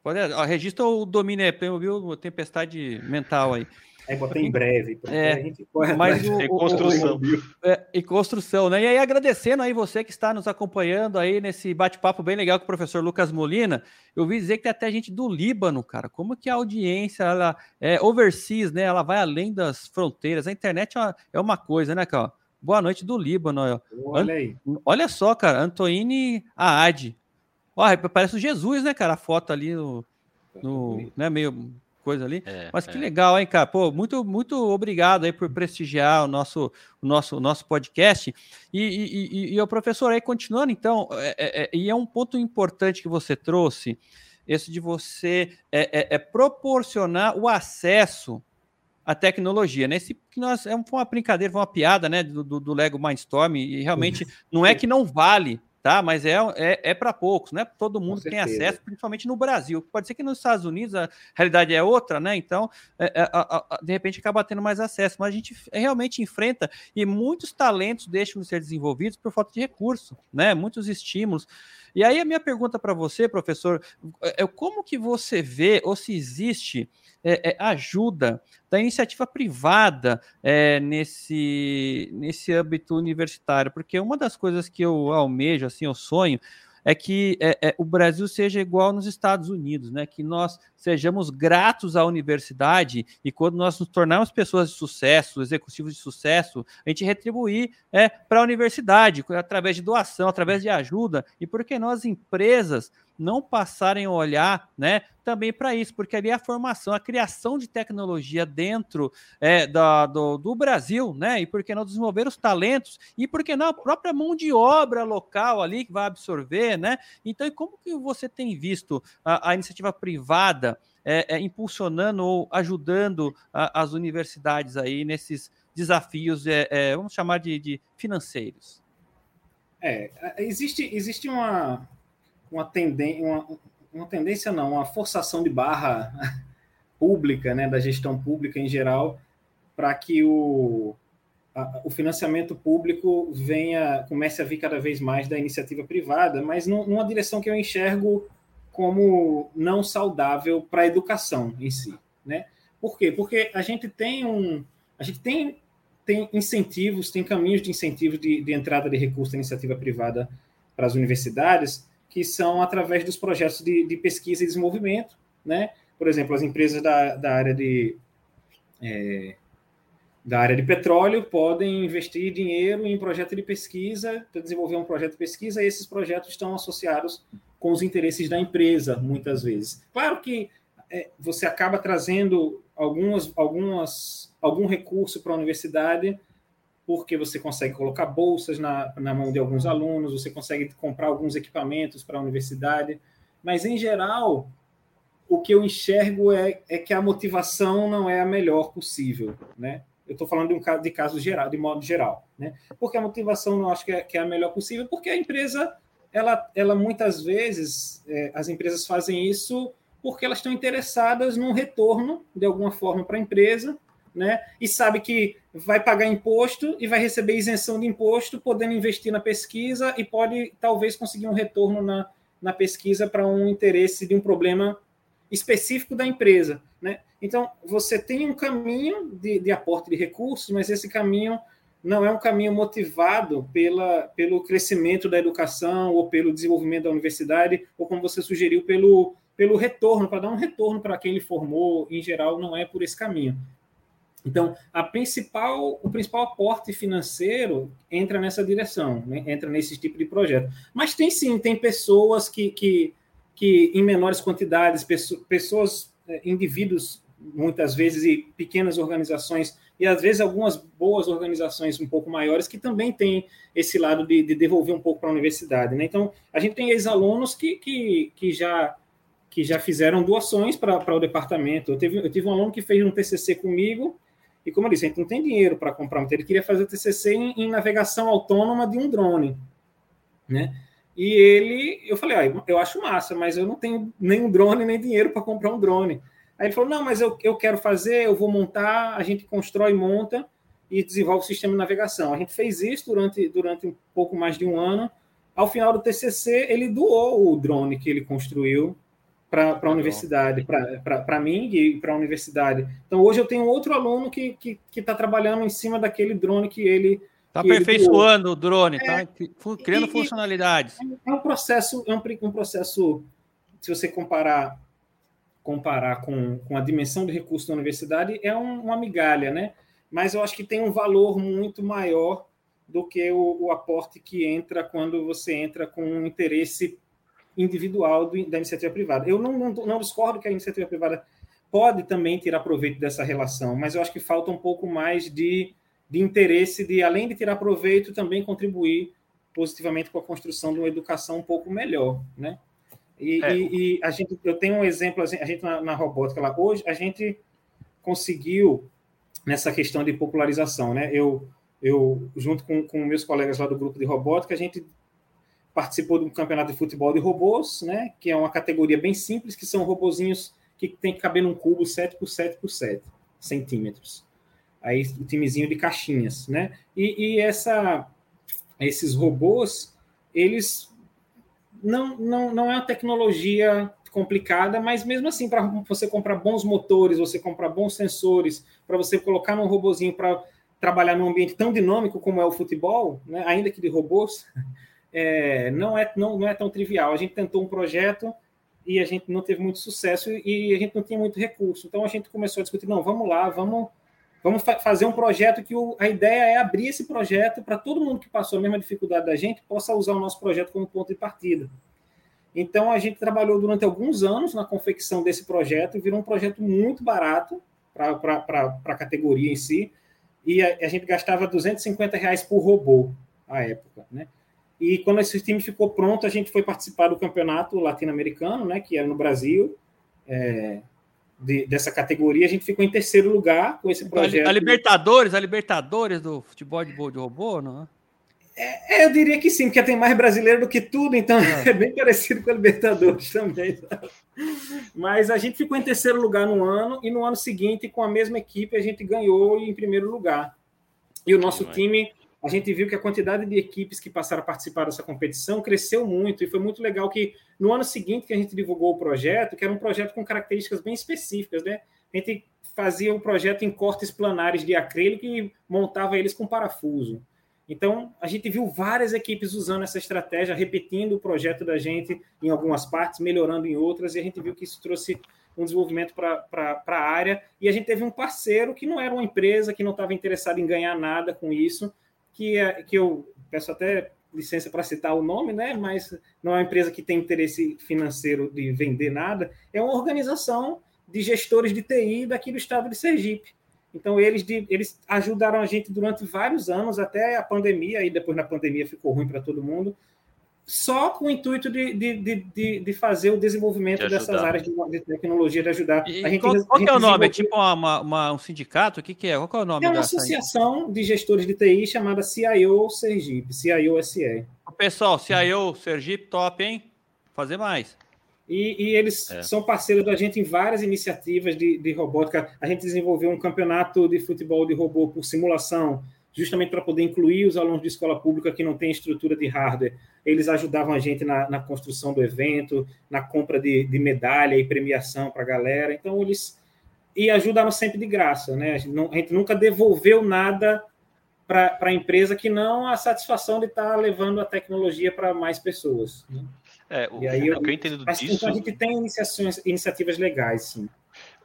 Pode, ó, registra o domínio é Playmobil Tempestade Mental aí. Aí botei em breve. É, mas o, em construção. O, o, é, em construção, né? E aí, agradecendo aí você que está nos acompanhando aí nesse bate-papo bem legal com o professor Lucas Molina. Eu vi dizer que tem até gente do Líbano, cara. Como que a audiência, ela é overseas, né? Ela vai além das fronteiras. A internet é uma, é uma coisa, né, cara? Boa noite do Líbano. Olha aí. Olha só, cara. Antoine Aad. Olha, parece o Jesus, né, cara? A foto ali no, no né, meio coisa ali. É, Mas que é. legal, hein, cara? Pô, muito, muito obrigado aí por prestigiar o nosso, o nosso, o nosso podcast. E, e, e, e o professor aí, continuando, então, é, é, é, e é um ponto importante que você trouxe, esse de você é, é proporcionar o acesso à tecnologia, né? Esse que nós é uma brincadeira, uma piada, né, do, do, Lego Mindstorm, e realmente não é que não vale tá? Mas é, é, é para poucos, né? Todo mundo tem acesso, principalmente no Brasil. Pode ser que nos Estados Unidos a realidade é outra, né? Então, é, é, a, a, de repente acaba tendo mais acesso, mas a gente realmente enfrenta e muitos talentos deixam de ser desenvolvidos por falta de recurso, né? Muitos estímulos. E aí a minha pergunta para você, professor, é, é como que você vê ou se existe é, é, ajuda da iniciativa privada é, nesse, nesse âmbito universitário, porque uma das coisas que eu almejo, assim, eu sonho, é que é, é, o Brasil seja igual nos Estados Unidos, né? Que nós sejamos gratos à universidade e quando nós nos tornarmos pessoas de sucesso, executivos de sucesso, a gente retribuir é, para a universidade através de doação, através de ajuda e porque nós empresas não passarem a olhar né, também para isso, porque ali é a formação, a criação de tecnologia dentro é, da, do, do, Brasil, né? E porque não desenvolver os talentos, e porque não a própria mão de obra local ali que vai absorver, né? Então, como que você tem visto a, a iniciativa privada é, é, impulsionando ou ajudando a, as universidades aí nesses desafios, é, é, vamos chamar de, de financeiros? É, existe, existe uma, uma, tenden uma, uma tendência, não, uma forçação de barra pública, né, da gestão pública em geral, para que o, a, o financiamento público venha, comece a vir cada vez mais da iniciativa privada, mas numa direção que eu enxergo como não saudável para a educação em si, né? Por quê? Porque a gente tem um, a gente tem, tem incentivos, tem caminhos de incentivo de, de entrada de recurso da iniciativa privada para as universidades, que são através dos projetos de, de pesquisa e desenvolvimento, né? Por exemplo, as empresas da, da área de é, da área de petróleo podem investir dinheiro em projeto de pesquisa para desenvolver um projeto de pesquisa e esses projetos estão associados com os interesses da empresa muitas vezes. Claro que é, você acaba trazendo algumas, algumas, algum recurso para a universidade porque você consegue colocar bolsas na, na mão de alguns alunos, você consegue comprar alguns equipamentos para a universidade, mas em geral o que eu enxergo é, é que a motivação não é a melhor possível, né? Eu estou falando de um caso de caso geral, de modo geral, né? Porque a motivação não acho que é, que é a melhor possível, porque a empresa, ela, ela muitas vezes, é, as empresas fazem isso porque elas estão interessadas num retorno, de alguma forma, para a empresa, né? E sabe que vai pagar imposto e vai receber isenção de imposto, podendo investir na pesquisa e pode talvez conseguir um retorno na, na pesquisa para um interesse de um problema específico da empresa, né? Então, você tem um caminho de, de aporte de recursos, mas esse caminho não é um caminho motivado pela, pelo crescimento da educação ou pelo desenvolvimento da universidade, ou como você sugeriu, pelo, pelo retorno, para dar um retorno para quem ele formou, em geral, não é por esse caminho. Então, principal, o principal aporte financeiro entra nessa direção, né? entra nesse tipo de projeto. Mas tem sim, tem pessoas que, que, que em menores quantidades, pessoas, é, indivíduos, muitas vezes, e pequenas organizações, e às vezes algumas boas organizações um pouco maiores que também têm esse lado de, de devolver um pouco para a universidade. Né? Então, a gente tem ex-alunos que, que, que já que já fizeram doações para o departamento. Eu, teve, eu tive um aluno que fez um TCC comigo, e como eu disse, a gente não tem dinheiro para comprar, ele queria fazer o TCC em, em, navegação autônoma de um drone, né? E ele, eu falei, ah, eu acho massa, mas eu não tenho nem um drone, nem dinheiro para comprar um drone. Aí ele falou, não, mas eu, eu quero fazer, eu vou montar, a gente constrói, monta e desenvolve o sistema de navegação. A gente fez isso durante, durante um pouco mais de um ano. Ao final do TCC, ele doou o drone que ele construiu para a universidade, para mim e para a universidade. Então, hoje eu tenho outro aluno que está que, que tá trabalhando em cima daquele drone que ele. Está aperfeiçoando o drone, está é, criando e, funcionalidades. É um processo, é um, um processo, se você comparar comparar com, com a dimensão de recurso da universidade, é um, uma migalha, né? Mas eu acho que tem um valor muito maior do que o, o aporte que entra quando você entra com um interesse individual do, da iniciativa privada. Eu não, não, não discordo que a iniciativa privada pode também tirar proveito dessa relação, mas eu acho que falta um pouco mais de, de interesse de, além de tirar proveito, também contribuir positivamente com a construção de uma educação um pouco melhor, né? E, é. e, e a gente, eu tenho um exemplo, a gente na, na, robótica lá hoje, a gente conseguiu nessa questão de popularização, né? Eu, eu junto com, com meus colegas lá do grupo de robótica, a gente participou de um campeonato de futebol de robôs, né, que é uma categoria bem simples, que são robozinhos que tem que caber num cubo 7 por 7 por 7 centímetros. Aí o timezinho de caixinhas, né? E, e essa, esses robôs, eles não, não, não é uma tecnologia complicada, mas mesmo assim, para você comprar bons motores, você comprar bons sensores, para você colocar num robozinho para trabalhar num ambiente tão dinâmico como é o futebol, né, ainda que de robôs, é, não, é, não, não é tão trivial. A gente tentou um projeto e a gente não teve muito sucesso e a gente não tinha muito recurso. Então a gente começou a discutir, não, vamos lá, vamos, vamos fa fazer um projeto que o, a ideia é abrir esse projeto para todo mundo que passou a mesma dificuldade da gente possa usar o nosso projeto como ponto de partida. Então a gente trabalhou durante alguns anos na confecção desse projeto virou um projeto muito barato para a categoria em si. E a, a gente gastava 250 reais por robô à época, né? E quando esse time ficou pronto, a gente foi participar do campeonato latino-americano, né, que era no Brasil, é, de, dessa categoria. A gente ficou em terceiro lugar com esse então, projeto. A Libertadores, a Libertadores do futebol de, de robô, não é? É, eu diria que sim, porque tem mais brasileiro do que tudo, então é, é bem parecido com a Libertadores também. Mas a gente ficou em terceiro lugar no ano, e no ano seguinte, com a mesma equipe, a gente ganhou em primeiro lugar. E o nosso time a gente viu que a quantidade de equipes que passaram a participar dessa competição cresceu muito, e foi muito legal que no ano seguinte que a gente divulgou o projeto, que era um projeto com características bem específicas, né? A gente fazia um projeto em cortes planares de acrílico e montava eles com parafuso. Então, a gente viu várias equipes usando essa estratégia, repetindo o projeto da gente em algumas partes, melhorando em outras, e a gente viu que isso trouxe um desenvolvimento para a área. E a gente teve um parceiro que não era uma empresa, que não estava interessado em ganhar nada com isso, que, é, que eu peço até licença para citar o nome, né? Mas não é uma empresa que tem interesse financeiro de vender nada, é uma organização de gestores de TI daqui do estado de Sergipe. Então, eles, eles ajudaram a gente durante vários anos, até a pandemia, e depois na pandemia ficou ruim para todo mundo, só com o intuito de, de, de, de fazer o desenvolvimento de dessas áreas de, tecnologia, de ajudar. E a gente, qual, qual a gente é o nome? É tipo uma, uma, um sindicato? O que, que é? Qual é o nome? É uma associação aí? de gestores de TI chamada CIO Sergipe, CIO SE. Pessoal, CIO Sergipe, top, hein? Fazer mais. E, e eles é. são parceiros da gente em várias iniciativas de, de robótica. A gente desenvolveu um campeonato de futebol de robô por simulação, justamente para poder incluir os alunos de escola pública que não têm estrutura de hardware. Eles ajudavam a gente na, na construção do evento, na compra de, de medalha e premiação para a galera. Então, eles. E ajudavam sempre de graça, né? A gente, não, a gente nunca devolveu nada para a empresa que não a satisfação de estar tá levando a tecnologia para mais pessoas. Né? É, o, e aí eu, o que eu entendo disso. Então a gente tem iniciações, iniciativas legais, sim.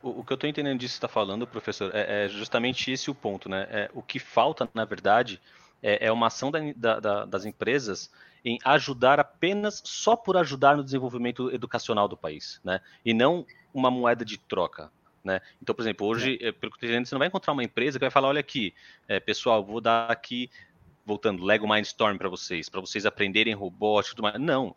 O, o que eu estou entendendo disso que está falando, professor, é, é, justamente esse o ponto, né? É, o que falta, na verdade, é, é uma ação da, da, das empresas em ajudar apenas só por ajudar no desenvolvimento educacional do país, né? E não uma moeda de troca. Né? Então, por exemplo, hoje, é. pelo que eu entendendo, você não vai encontrar uma empresa que vai falar, olha aqui, é, pessoal, vou dar aqui, voltando, Lego Mindstorm para vocês, para vocês aprenderem robótica e tudo mais. Não,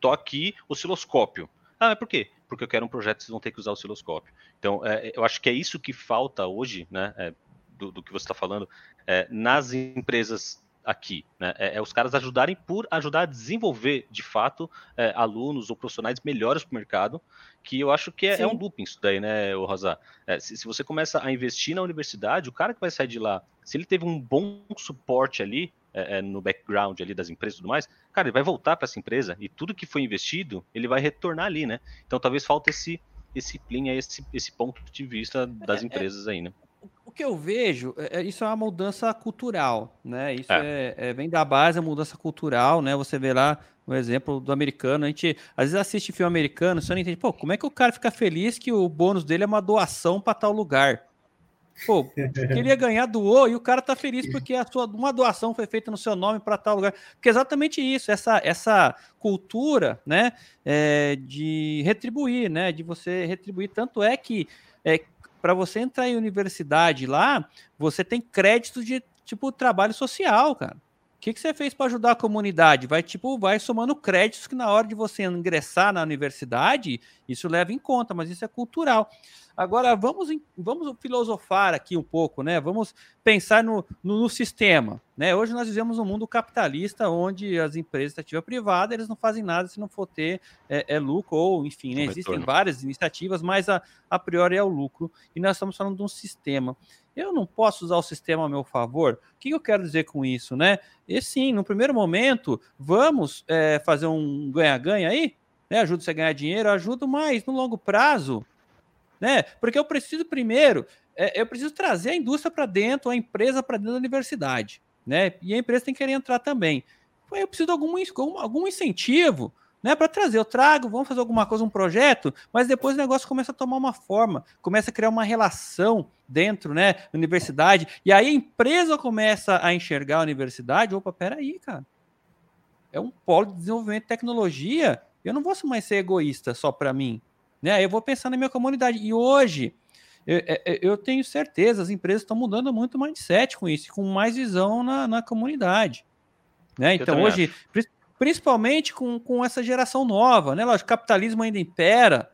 tô aqui osciloscópio. Ah, mas por quê? Porque eu quero um projeto que vocês vão ter que usar osciloscópio. Então, é, eu acho que é isso que falta hoje, né, é, do, do, que você está falando, é, nas empresas aqui. Né, é, é, os caras ajudarem por ajudar a desenvolver, de fato, é, alunos ou profissionais melhores para o mercado, que eu acho que é, é um looping isso daí, né, Rosa? É, se, se, você começa a investir na universidade, o cara que vai sair de lá, se ele teve um bom suporte ali, é, é, no background ali das empresas e tudo mais, cara, ele vai voltar para essa empresa e tudo que foi investido, ele vai retornar ali, né? Então talvez falte esse esse esse, esse ponto de vista das é, é empresas aí, né? O que eu vejo, é, isso é uma mudança cultural, né? Isso é. É, vem da base, a mudança cultural, né? Você vê lá o exemplo do americano, a gente às vezes assiste filme americano, você não entende, pô, como é que o cara fica feliz que o bônus dele é uma doação para tal lugar? Pô, queria ganhar, doou, e o cara tá feliz porque a sua, uma doação foi feita no seu nome para tal lugar. Porque é exatamente isso, essa, essa cultura, né, é, de retribuir, né, de você retribuir. Tanto é que é, para você entrar em universidade lá, você tem crédito de, tipo, trabalho social, cara. O que, que você fez para ajudar a comunidade? Vai tipo, vai somando créditos que na hora de você ingressar na universidade, isso leva em conta, mas isso é cultural. Agora vamos, vamos filosofar aqui um pouco, né? Vamos pensar no, no, no sistema. Né? Hoje nós vivemos um mundo capitalista onde as empresas da ativa privada eles não fazem nada se não for ter é, é lucro, ou enfim, né? existem várias iniciativas, mas a, a priori é o lucro, e nós estamos falando de um sistema. Eu não posso usar o sistema a meu favor. O que eu quero dizer com isso, né? E sim, no primeiro momento, vamos é, fazer um ganha-ganha aí, né? Ajuda você a ganhar dinheiro, ajudo, mas no longo prazo né? Porque eu preciso primeiro, é, eu preciso trazer a indústria para dentro, a empresa para dentro da universidade, né? E a empresa tem que querer entrar também. Eu preciso de algum, algum incentivo, né, para trazer. Eu trago, vamos fazer alguma coisa, um projeto, mas depois o negócio começa a tomar uma forma, começa a criar uma relação dentro, né, da universidade, e aí a empresa começa a enxergar a universidade, opa, peraí, cara, é um polo de desenvolvimento de tecnologia, eu não vou mais ser egoísta só para mim, né? Eu vou pensar na minha comunidade. E hoje, eu, é, é, eu tenho certeza, as empresas estão mudando muito o mindset com isso, com mais visão na, na comunidade. Né? Então, hoje, acho. principalmente com, com essa geração nova, né? Lógico, o capitalismo ainda impera,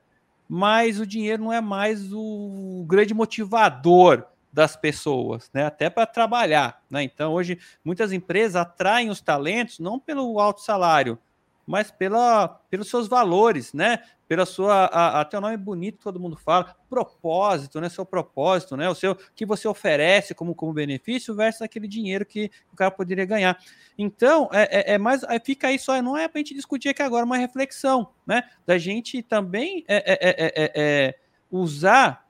mas o dinheiro não é mais o grande motivador das pessoas, né? Até para trabalhar, né? Então, hoje, muitas empresas atraem os talentos não pelo alto salário, mas pela, pelos seus valores, né? Pela sua até o nome bonito todo mundo fala, propósito, né? Seu propósito, né? O seu que você oferece como, como benefício versus aquele dinheiro que o cara poderia ganhar. Então, é, é, é mais fica aí só, não é para a gente discutir aqui agora, uma reflexão, né? Da gente também é, é, é, é, usar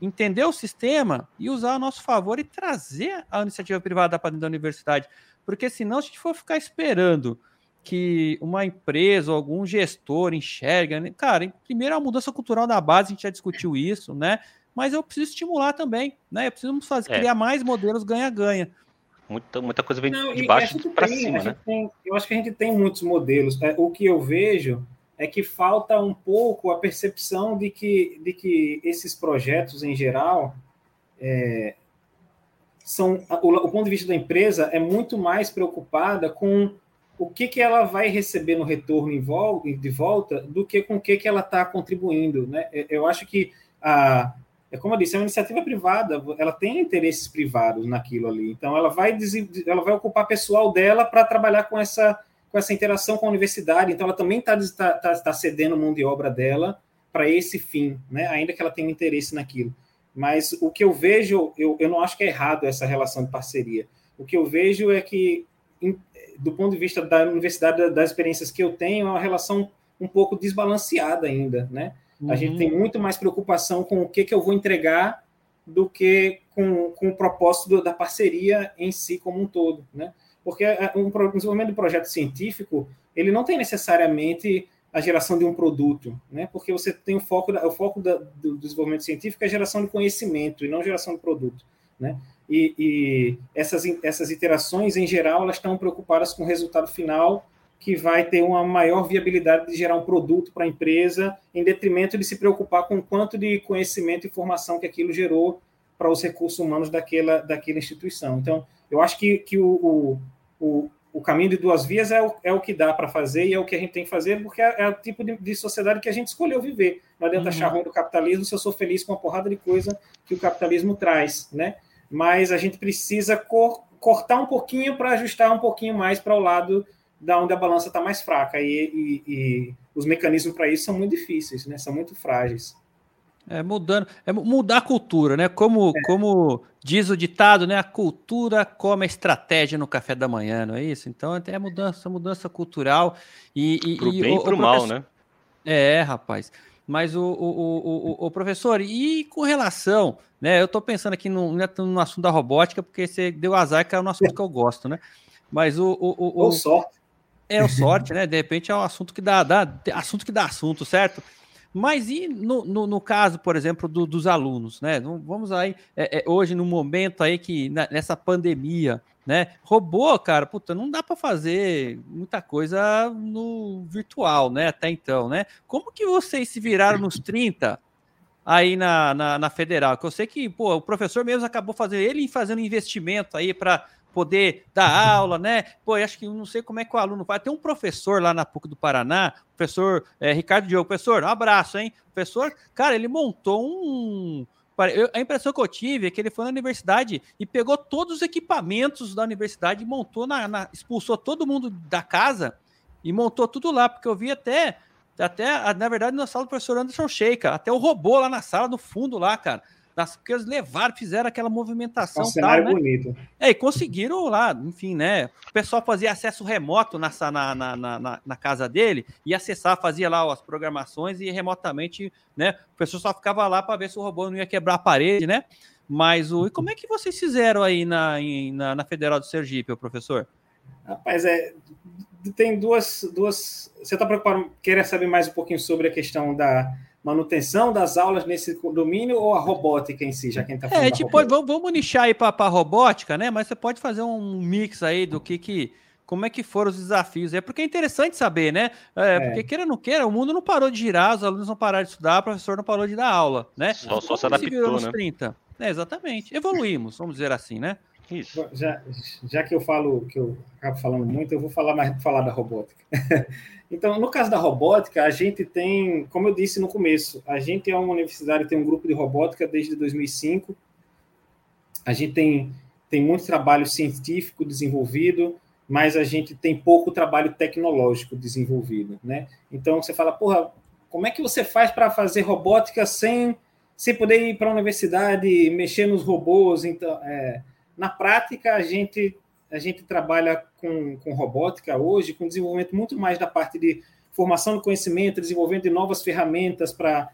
entender o sistema e usar a nosso favor e trazer a iniciativa privada para dentro da universidade. Porque senão, se a gente for ficar esperando que uma empresa ou algum gestor enxerga. Né? Cara, primeiro a mudança cultural da base, a gente já discutiu isso, né? Mas eu preciso estimular também, né? Eu preciso fazer, é. criar mais modelos ganha-ganha. Muita, muita coisa vem Não, de baixo para cima, né? Tem, eu acho que a gente tem muitos modelos. É, o que eu vejo é que falta um pouco a percepção de que, de que esses projetos, em geral, é, são o, o ponto de vista da empresa é muito mais preocupada com o que, que ela vai receber no retorno de volta do que com o que, que ela está contribuindo. Né? É, eu acho que, a, é como eu disse, é uma iniciativa privada, ela tem interesses privados naquilo ali. Então, ela vai, ela vai ocupar pessoal dela para trabalhar com essa, com essa interação com a universidade. Então, ela também está tá, tá, tá cedendo mão de obra dela para esse fim, né? ainda que ela tenha interesse naquilo. Mas o que eu vejo, eu, eu não acho que é errado essa relação de parceria. O que eu vejo é que, do ponto de vista da universidade, das experiências que eu tenho, é uma relação um pouco desbalanceada ainda. Né? Uhum. A gente uhum. tem muito mais preocupação com o que, que eu vou entregar do que com, com o propósito do, da parceria em si como um todo. Né? Porque é, um, o desenvolvimento de projeto científico ele não tem necessariamente a geração de um produto, né? Porque você tem o foco, da, o foco da, do desenvolvimento científico é a geração de conhecimento e não geração de produto, né? E, e essas, essas iterações, em geral, elas estão preocupadas com o resultado final que vai ter uma maior viabilidade de gerar um produto para a empresa, em detrimento de se preocupar com quanto de conhecimento e informação que aquilo gerou para os recursos humanos daquela, daquela instituição. Então, eu acho que, que o, o, o, o caminho de duas vias é o, é o que dá para fazer e é o que a gente tem que fazer, porque é, é o tipo de, de, sociedade que a gente escolheu viver. Não adianta uhum. achar ruim do capitalismo se eu sou feliz com uma porrada de coisa que o capitalismo traz, né? Mas a gente precisa cor, cortar um pouquinho para ajustar um pouquinho mais para o lado da onde a balança está mais fraca. E, e, e os mecanismos para isso são muito difíceis, né? São muito frágeis. É mudando, é mudar a cultura, né? Como, é. como diz o ditado, né? A cultura come a estratégia no café da manhã, não é isso? Então é mudança, mudança cultural e, e pro e, bem e pro mal, né? É, rapaz. Mas o, o, o, o, professor, e com relação, né? Eu estou pensando aqui no, né, no assunto da robótica, porque você deu azar, que é um assunto que eu gosto, né? Mas o. o, o, Ou sorte. É o sorte, né? De repente é um assunto que dá, dá assunto que dá assunto, certo? Mas e no, no, no caso, por exemplo, do, dos alunos, né? Vamos aí, é, é, hoje, no momento aí que, nessa pandemia, né? Robô, cara, puta, não dá para fazer muita coisa no virtual, né? Até então, né? Como que vocês se viraram nos 30 aí na, na, na federal? Que eu sei que, pô, o professor mesmo acabou fazendo, ele fazendo investimento aí para poder dar aula, né? Pô, acho que não sei como é que o aluno vai. Tem um professor lá na PUC do Paraná, professor é, Ricardo Diogo. Professor, um abraço, hein? Professor, cara, ele montou um. A impressão que eu tive é que ele foi na universidade e pegou todos os equipamentos da universidade e montou na, na expulsou todo mundo da casa e montou tudo lá, porque eu vi até até, na verdade, na sala do professor Anderson Sheikha, até o robô lá na sala, no fundo lá, cara das, porque eles levaram, fizeram aquela movimentação. Um cenário tal, né? bonito. É, e conseguiram lá, enfim, né? O pessoal fazia acesso remoto na, na, na, na, na casa dele e acessar, fazia lá as programações e remotamente, né? O pessoal só ficava lá para ver se o robô não ia quebrar a parede, né? Mas o. E como é que vocês fizeram aí na, em, na, na Federal do Sergipe, professor? Rapaz, é, tem duas. duas você está preocupado, querer saber mais um pouquinho sobre a questão da manutenção das aulas nesse domínio ou a robótica em si, já que a gente está falando? É, tipo, vamos, vamos nichar aí para a robótica, né? Mas você pode fazer um mix aí do que que. Como é que foram os desafios? É porque é interessante saber, né? É, é. Porque queira ou não queira, o mundo não parou de girar, os alunos não pararam de estudar, o professor não parou de dar aula, né? Só, só se adaptou, né? 30. É, exatamente. Evoluímos, vamos dizer assim, né? Isso. Já, já que eu falo, que eu acabo falando muito, eu vou falar mais falar da robótica. então, no caso da robótica, a gente tem, como eu disse no começo, a gente é uma universidade, tem um grupo de robótica desde 2005. A gente tem, tem muito trabalho científico desenvolvido, mas a gente tem pouco trabalho tecnológico desenvolvido, né? Então, você fala, porra, como é que você faz para fazer robótica sem, sem poder ir para a universidade, mexer nos robôs? Então, é, na prática, a gente, a gente trabalha com, com robótica hoje, com desenvolvimento muito mais da parte de formação do conhecimento, desenvolvimento de novas ferramentas para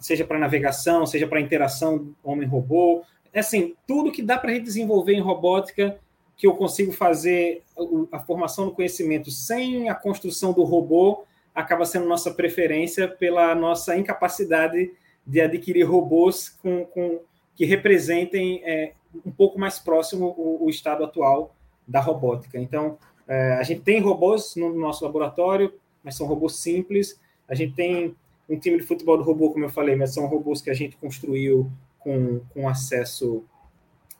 seja para navegação, seja para interação homem-robô. É assim, tudo que dá para a gente desenvolver em robótica, que eu consigo fazer a formação do conhecimento sem a construção do robô, acaba sendo nossa preferência pela nossa incapacidade de adquirir robôs com, com que representem é, um pouco mais próximo o, o estado atual da robótica. Então, é, a gente tem robôs no nosso laboratório, mas são robôs simples. A gente tem um time de futebol do robô, como eu falei, mas são robôs que a gente construiu com, com acesso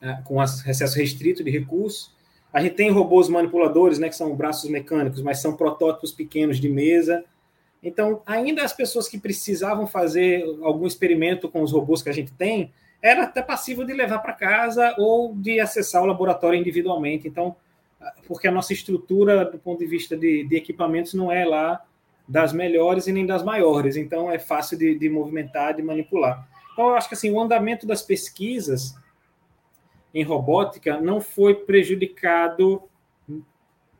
é, com acesso restrito de recursos. A gente tem robôs manipuladores, né, que são braços mecânicos, mas são protótipos pequenos de mesa. Então, ainda as pessoas que precisavam fazer algum experimento com os robôs que a gente tem, era até passível de levar para casa ou de acessar o laboratório individualmente. Então, porque a nossa estrutura, do ponto de vista de, de equipamentos, não é lá das melhores e nem das maiores, então é fácil de, de movimentar, de manipular. Então, eu acho que assim, o andamento das pesquisas em robótica não foi prejudicado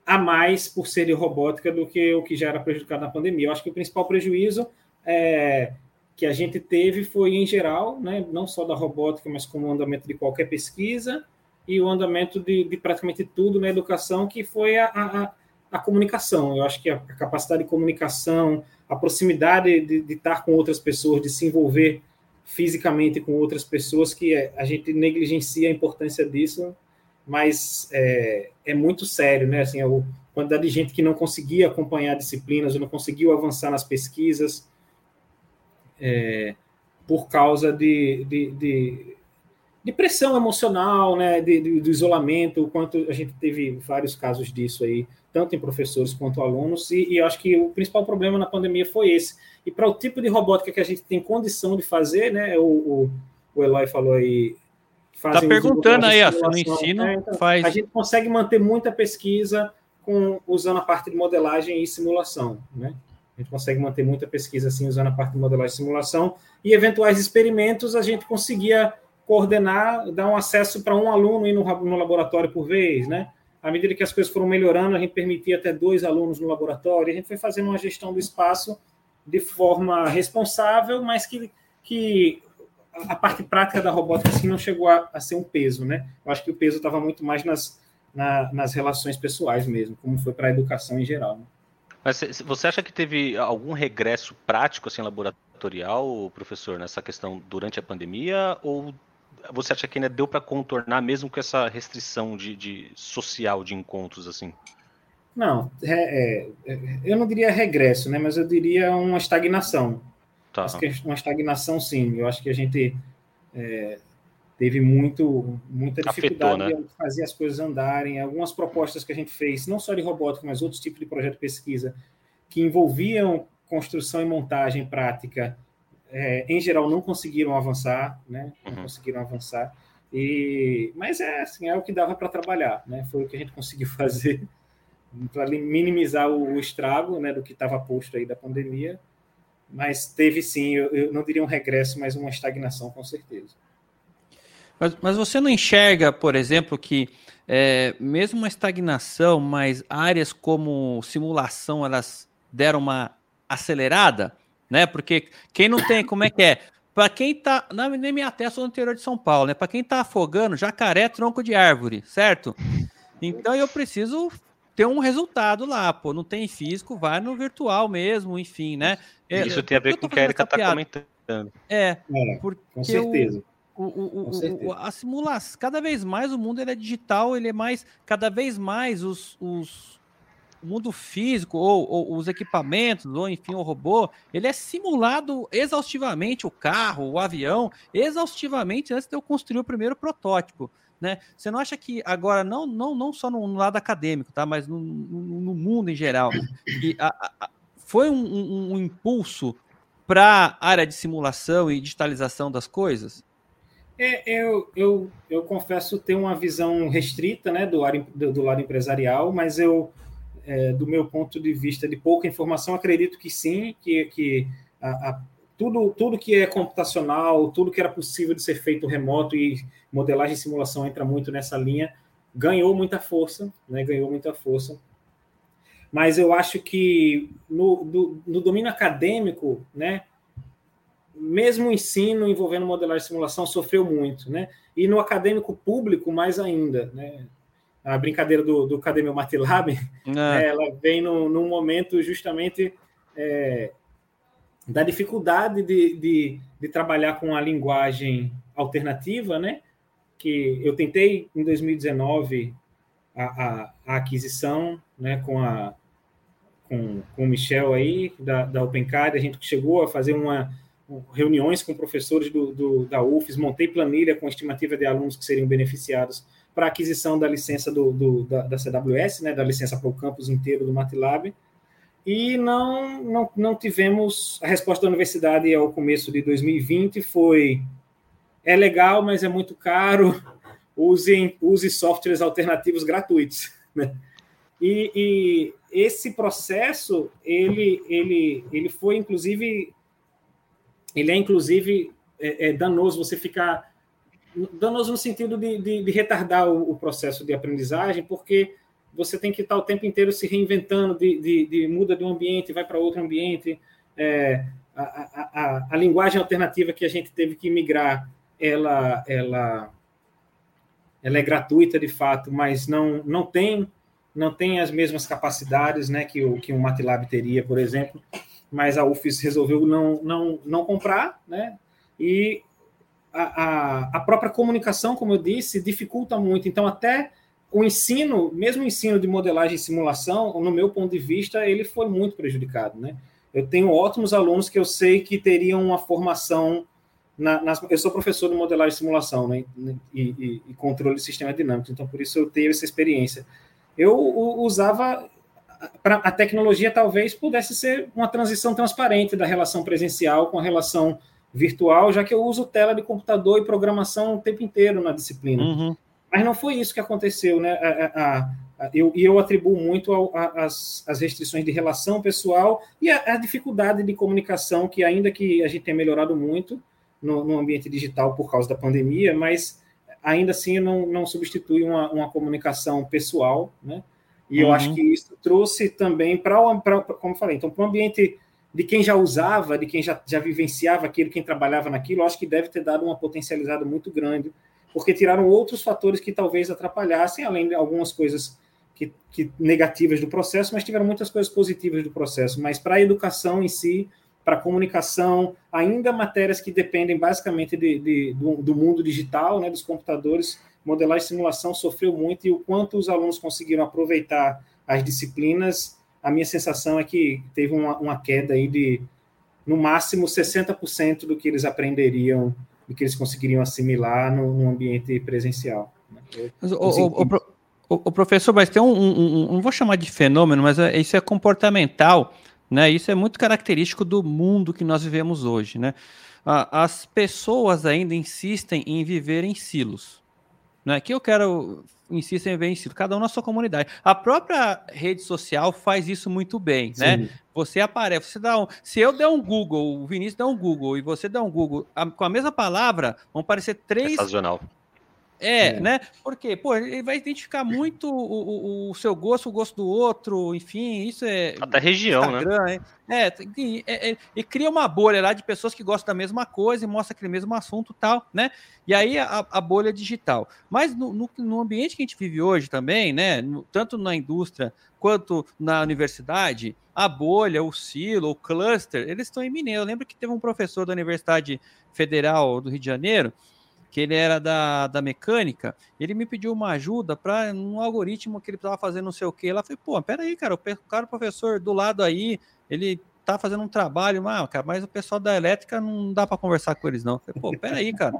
a mais por ser de robótica do que o que já era prejudicado na pandemia. Eu acho que o principal prejuízo é, que a gente teve foi em geral, né, não só da robótica, mas como o andamento de qualquer pesquisa e o andamento de, de praticamente tudo na educação, que foi a, a, a, comunicação. Eu acho que a capacidade de comunicação, a proximidade de, de estar com outras pessoas, de se envolver fisicamente com outras pessoas, que é, a gente negligencia a importância disso mas é, é muito sério, né? Assim, a quantidade de gente que não conseguia acompanhar disciplinas, não conseguiu avançar nas pesquisas é, por causa de, de, de, de, pressão emocional, né? De, de, do isolamento, o quanto a gente teve vários casos disso aí, tanto em professores quanto alunos, e, e acho que o principal problema na pandemia foi esse. E para o tipo de robótica que a gente tem condição de fazer, né? O, o, o Eloy falou aí Está perguntando aí, ó, no ensino é, então, faz. A gente consegue manter muita pesquisa com, usando a parte de modelagem e simulação, né? A gente consegue manter muita pesquisa assim usando a parte de modelagem e simulação e eventuais experimentos a gente conseguia coordenar, dar um acesso para um aluno ir no, no laboratório por vez, né? À medida que as coisas foram melhorando, a gente permitia até dois alunos no laboratório. A gente foi fazendo uma gestão do espaço de forma responsável, mas que, que a parte prática da robótica assim não chegou a, a ser um peso, né? Eu acho que o peso estava muito mais nas, na, nas relações pessoais mesmo, como foi para a educação em geral. Né? Mas você acha que teve algum regresso prático, assim, laboratorial, professor, nessa questão durante a pandemia? Ou você acha que ainda deu para contornar mesmo com essa restrição de, de, social de encontros, assim? Não, é, é, eu não diria regresso, né? Mas eu diria uma estagnação. Tá. Uma estagnação, sim. Eu acho que a gente é, teve muito, muita dificuldade Afetou, né? de fazer as coisas andarem. Algumas propostas que a gente fez, não só de robótica, mas outros tipos de projeto de pesquisa, que envolviam construção e montagem prática, é, em geral não conseguiram avançar, né? Não uhum. conseguiram avançar. E, mas é assim, é o que dava para trabalhar, né? Foi o que a gente conseguiu fazer para minimizar o, o estrago, né, do que estava posto aí da pandemia mas teve sim, eu, eu, não diria um regresso, mas uma estagnação, com certeza. Mas, mas você não enxerga, por exemplo, que é, mesmo uma estagnação, mas áreas como simulação, elas deram uma acelerada, né? Porque quem não tem, como é que é? Para quem está na nem minha testa no interior de São Paulo, né? Para quem está afogando, jacaré é tronco de árvore, certo? Então eu preciso ter um resultado lá, pô. Não tem físico, vai no virtual mesmo, enfim, né? É, Isso tem a ver com o que a Erika está comentando. É, é porque com certeza. O, o, o, o, a simulação, cada vez mais o mundo ele é digital, ele é mais, cada vez mais os, os o mundo físico, ou, ou, os equipamentos, ou enfim, o robô, ele é simulado exaustivamente, o carro, o avião, exaustivamente antes de eu construir o primeiro protótipo. Né? Você não acha que agora, não, não, não só no, no lado acadêmico, tá? mas no, no, no mundo em geral, que a, a, foi um, um, um impulso para a área de simulação e digitalização das coisas? É, eu, eu, eu confesso ter uma visão restrita né, do, do, do lado empresarial, mas eu, é, do meu ponto de vista de pouca informação, acredito que sim, que, que a, a, tudo, tudo que é computacional, tudo que era possível de ser feito remoto e modelagem e simulação entra muito nessa linha, ganhou muita força, né, ganhou muita força. Mas eu acho que no, do, no domínio acadêmico, né, mesmo o ensino envolvendo modelagem e simulação sofreu muito, né? E no acadêmico público, mais ainda, né? A brincadeira do, do Academia Matilab, é. né, ela vem no, num momento justamente é, da dificuldade de, de, de, trabalhar com a linguagem alternativa, né? Que eu tentei em 2019 a, a, a aquisição, né? Com a com, com o Michel aí, da, da OpenCard, a gente chegou a fazer uma, reuniões com professores do, do, da UFES, montei planilha com estimativa de alunos que seriam beneficiados para aquisição da licença do, do da, da, CWS, né, da licença para o campus inteiro do MATLAB, e não, não, não tivemos, a resposta da universidade ao começo de 2020 foi, é legal, mas é muito caro, use, use softwares alternativos gratuitos. Né? E, e, esse processo, ele, ele, ele foi, inclusive, ele é, inclusive, é, é danoso você ficar... Danoso no sentido de, de, de retardar o, o, processo de aprendizagem, porque você tem que estar o tempo inteiro se reinventando, de, de, muda de um ambiente, vai para outro ambiente. É, a, a, a, a, linguagem alternativa que a gente teve que migrar, ela, ela, ela é gratuita de fato, mas não, não tem não tem as mesmas capacidades né, que, o, que um MATLAB teria, por exemplo, mas a UFES resolveu não, não, não comprar, né? E a, a, a própria comunicação, como eu disse, dificulta muito. Então, até o ensino, mesmo o ensino de modelagem e simulação, no meu ponto de vista, ele foi muito prejudicado, né? Eu tenho ótimos alunos que eu sei que teriam uma formação na, nas, eu sou professor de modelagem e simulação, né? E, e, e controle de sistema dinâmico, então por isso eu tenho essa experiência eu usava a tecnologia talvez pudesse ser uma transição transparente da relação presencial com a relação virtual, já que eu uso tela de computador e programação o tempo inteiro na disciplina. Uhum. Mas não foi isso que aconteceu, né? A, a, a, eu, e eu atribuo muito às restrições de relação pessoal e a, dificuldade de comunicação, que ainda que a gente tenha melhorado muito no, no ambiente digital por causa da pandemia, mas ainda assim não, não substitui uma, uma comunicação pessoal, né? E uhum. eu acho que isso trouxe também para, como eu falei, então para o ambiente de quem já usava, de quem já, já vivenciava aquilo, quem trabalhava naquilo, acho que deve ter dado uma potencializada muito grande, porque tiraram outros fatores que talvez atrapalhassem, além de algumas coisas que, que negativas do processo, mas tiveram muitas coisas positivas do processo. Mas para a educação em si, para comunicação, ainda matérias que dependem basicamente de, de do, do, mundo digital, né, dos computadores. Modelagem e simulação sofreu muito e o quanto os alunos conseguiram aproveitar as disciplinas, a minha sensação é que teve uma, uma queda aí de, no máximo, 60% do que eles aprenderiam, do que eles conseguiriam assimilar no, no ambiente presencial. Né? Mas, o, o, o, o, professor, mas tem um, um, um, não vou chamar de fenômeno, mas é, isso é comportamental né? Isso é muito característico do mundo que nós vivemos hoje. Né? As pessoas ainda insistem em viver em silos. Né? Que eu quero insistem em silos, cada um na sua comunidade. A própria rede social faz isso muito bem. Né? Você aparece, você dá um. Se eu der um Google, o Vinícius dá um Google e você dá um Google, a, com a mesma palavra, vão aparecer três. Sensacional é, é, né? Porque, pô, ele vai identificar muito o, o, o, seu gosto, o gosto do outro, enfim, isso é. Até região, né? Instagram, né? É, e, é, e, cria uma bolha lá de pessoas que gostam da mesma coisa e mostra aquele mesmo assunto tal, né? E aí a, a bolha digital. Mas no, no, no, ambiente que a gente vive hoje também, né? No, tanto na indústria quanto na universidade, a bolha, o silo, o cluster, eles estão iminentes. Eu lembro que teve um professor da Universidade Federal do Rio de Janeiro que ele era da, da mecânica, ele me pediu uma ajuda para um algoritmo que ele precisava fazer não sei o que. Ela falou, pô, peraí, cara, o cara, professor do lado aí, ele tá fazendo um trabalho, ah, cara, mas o pessoal da elétrica não dá para conversar com eles, não. falei, pô, peraí, cara.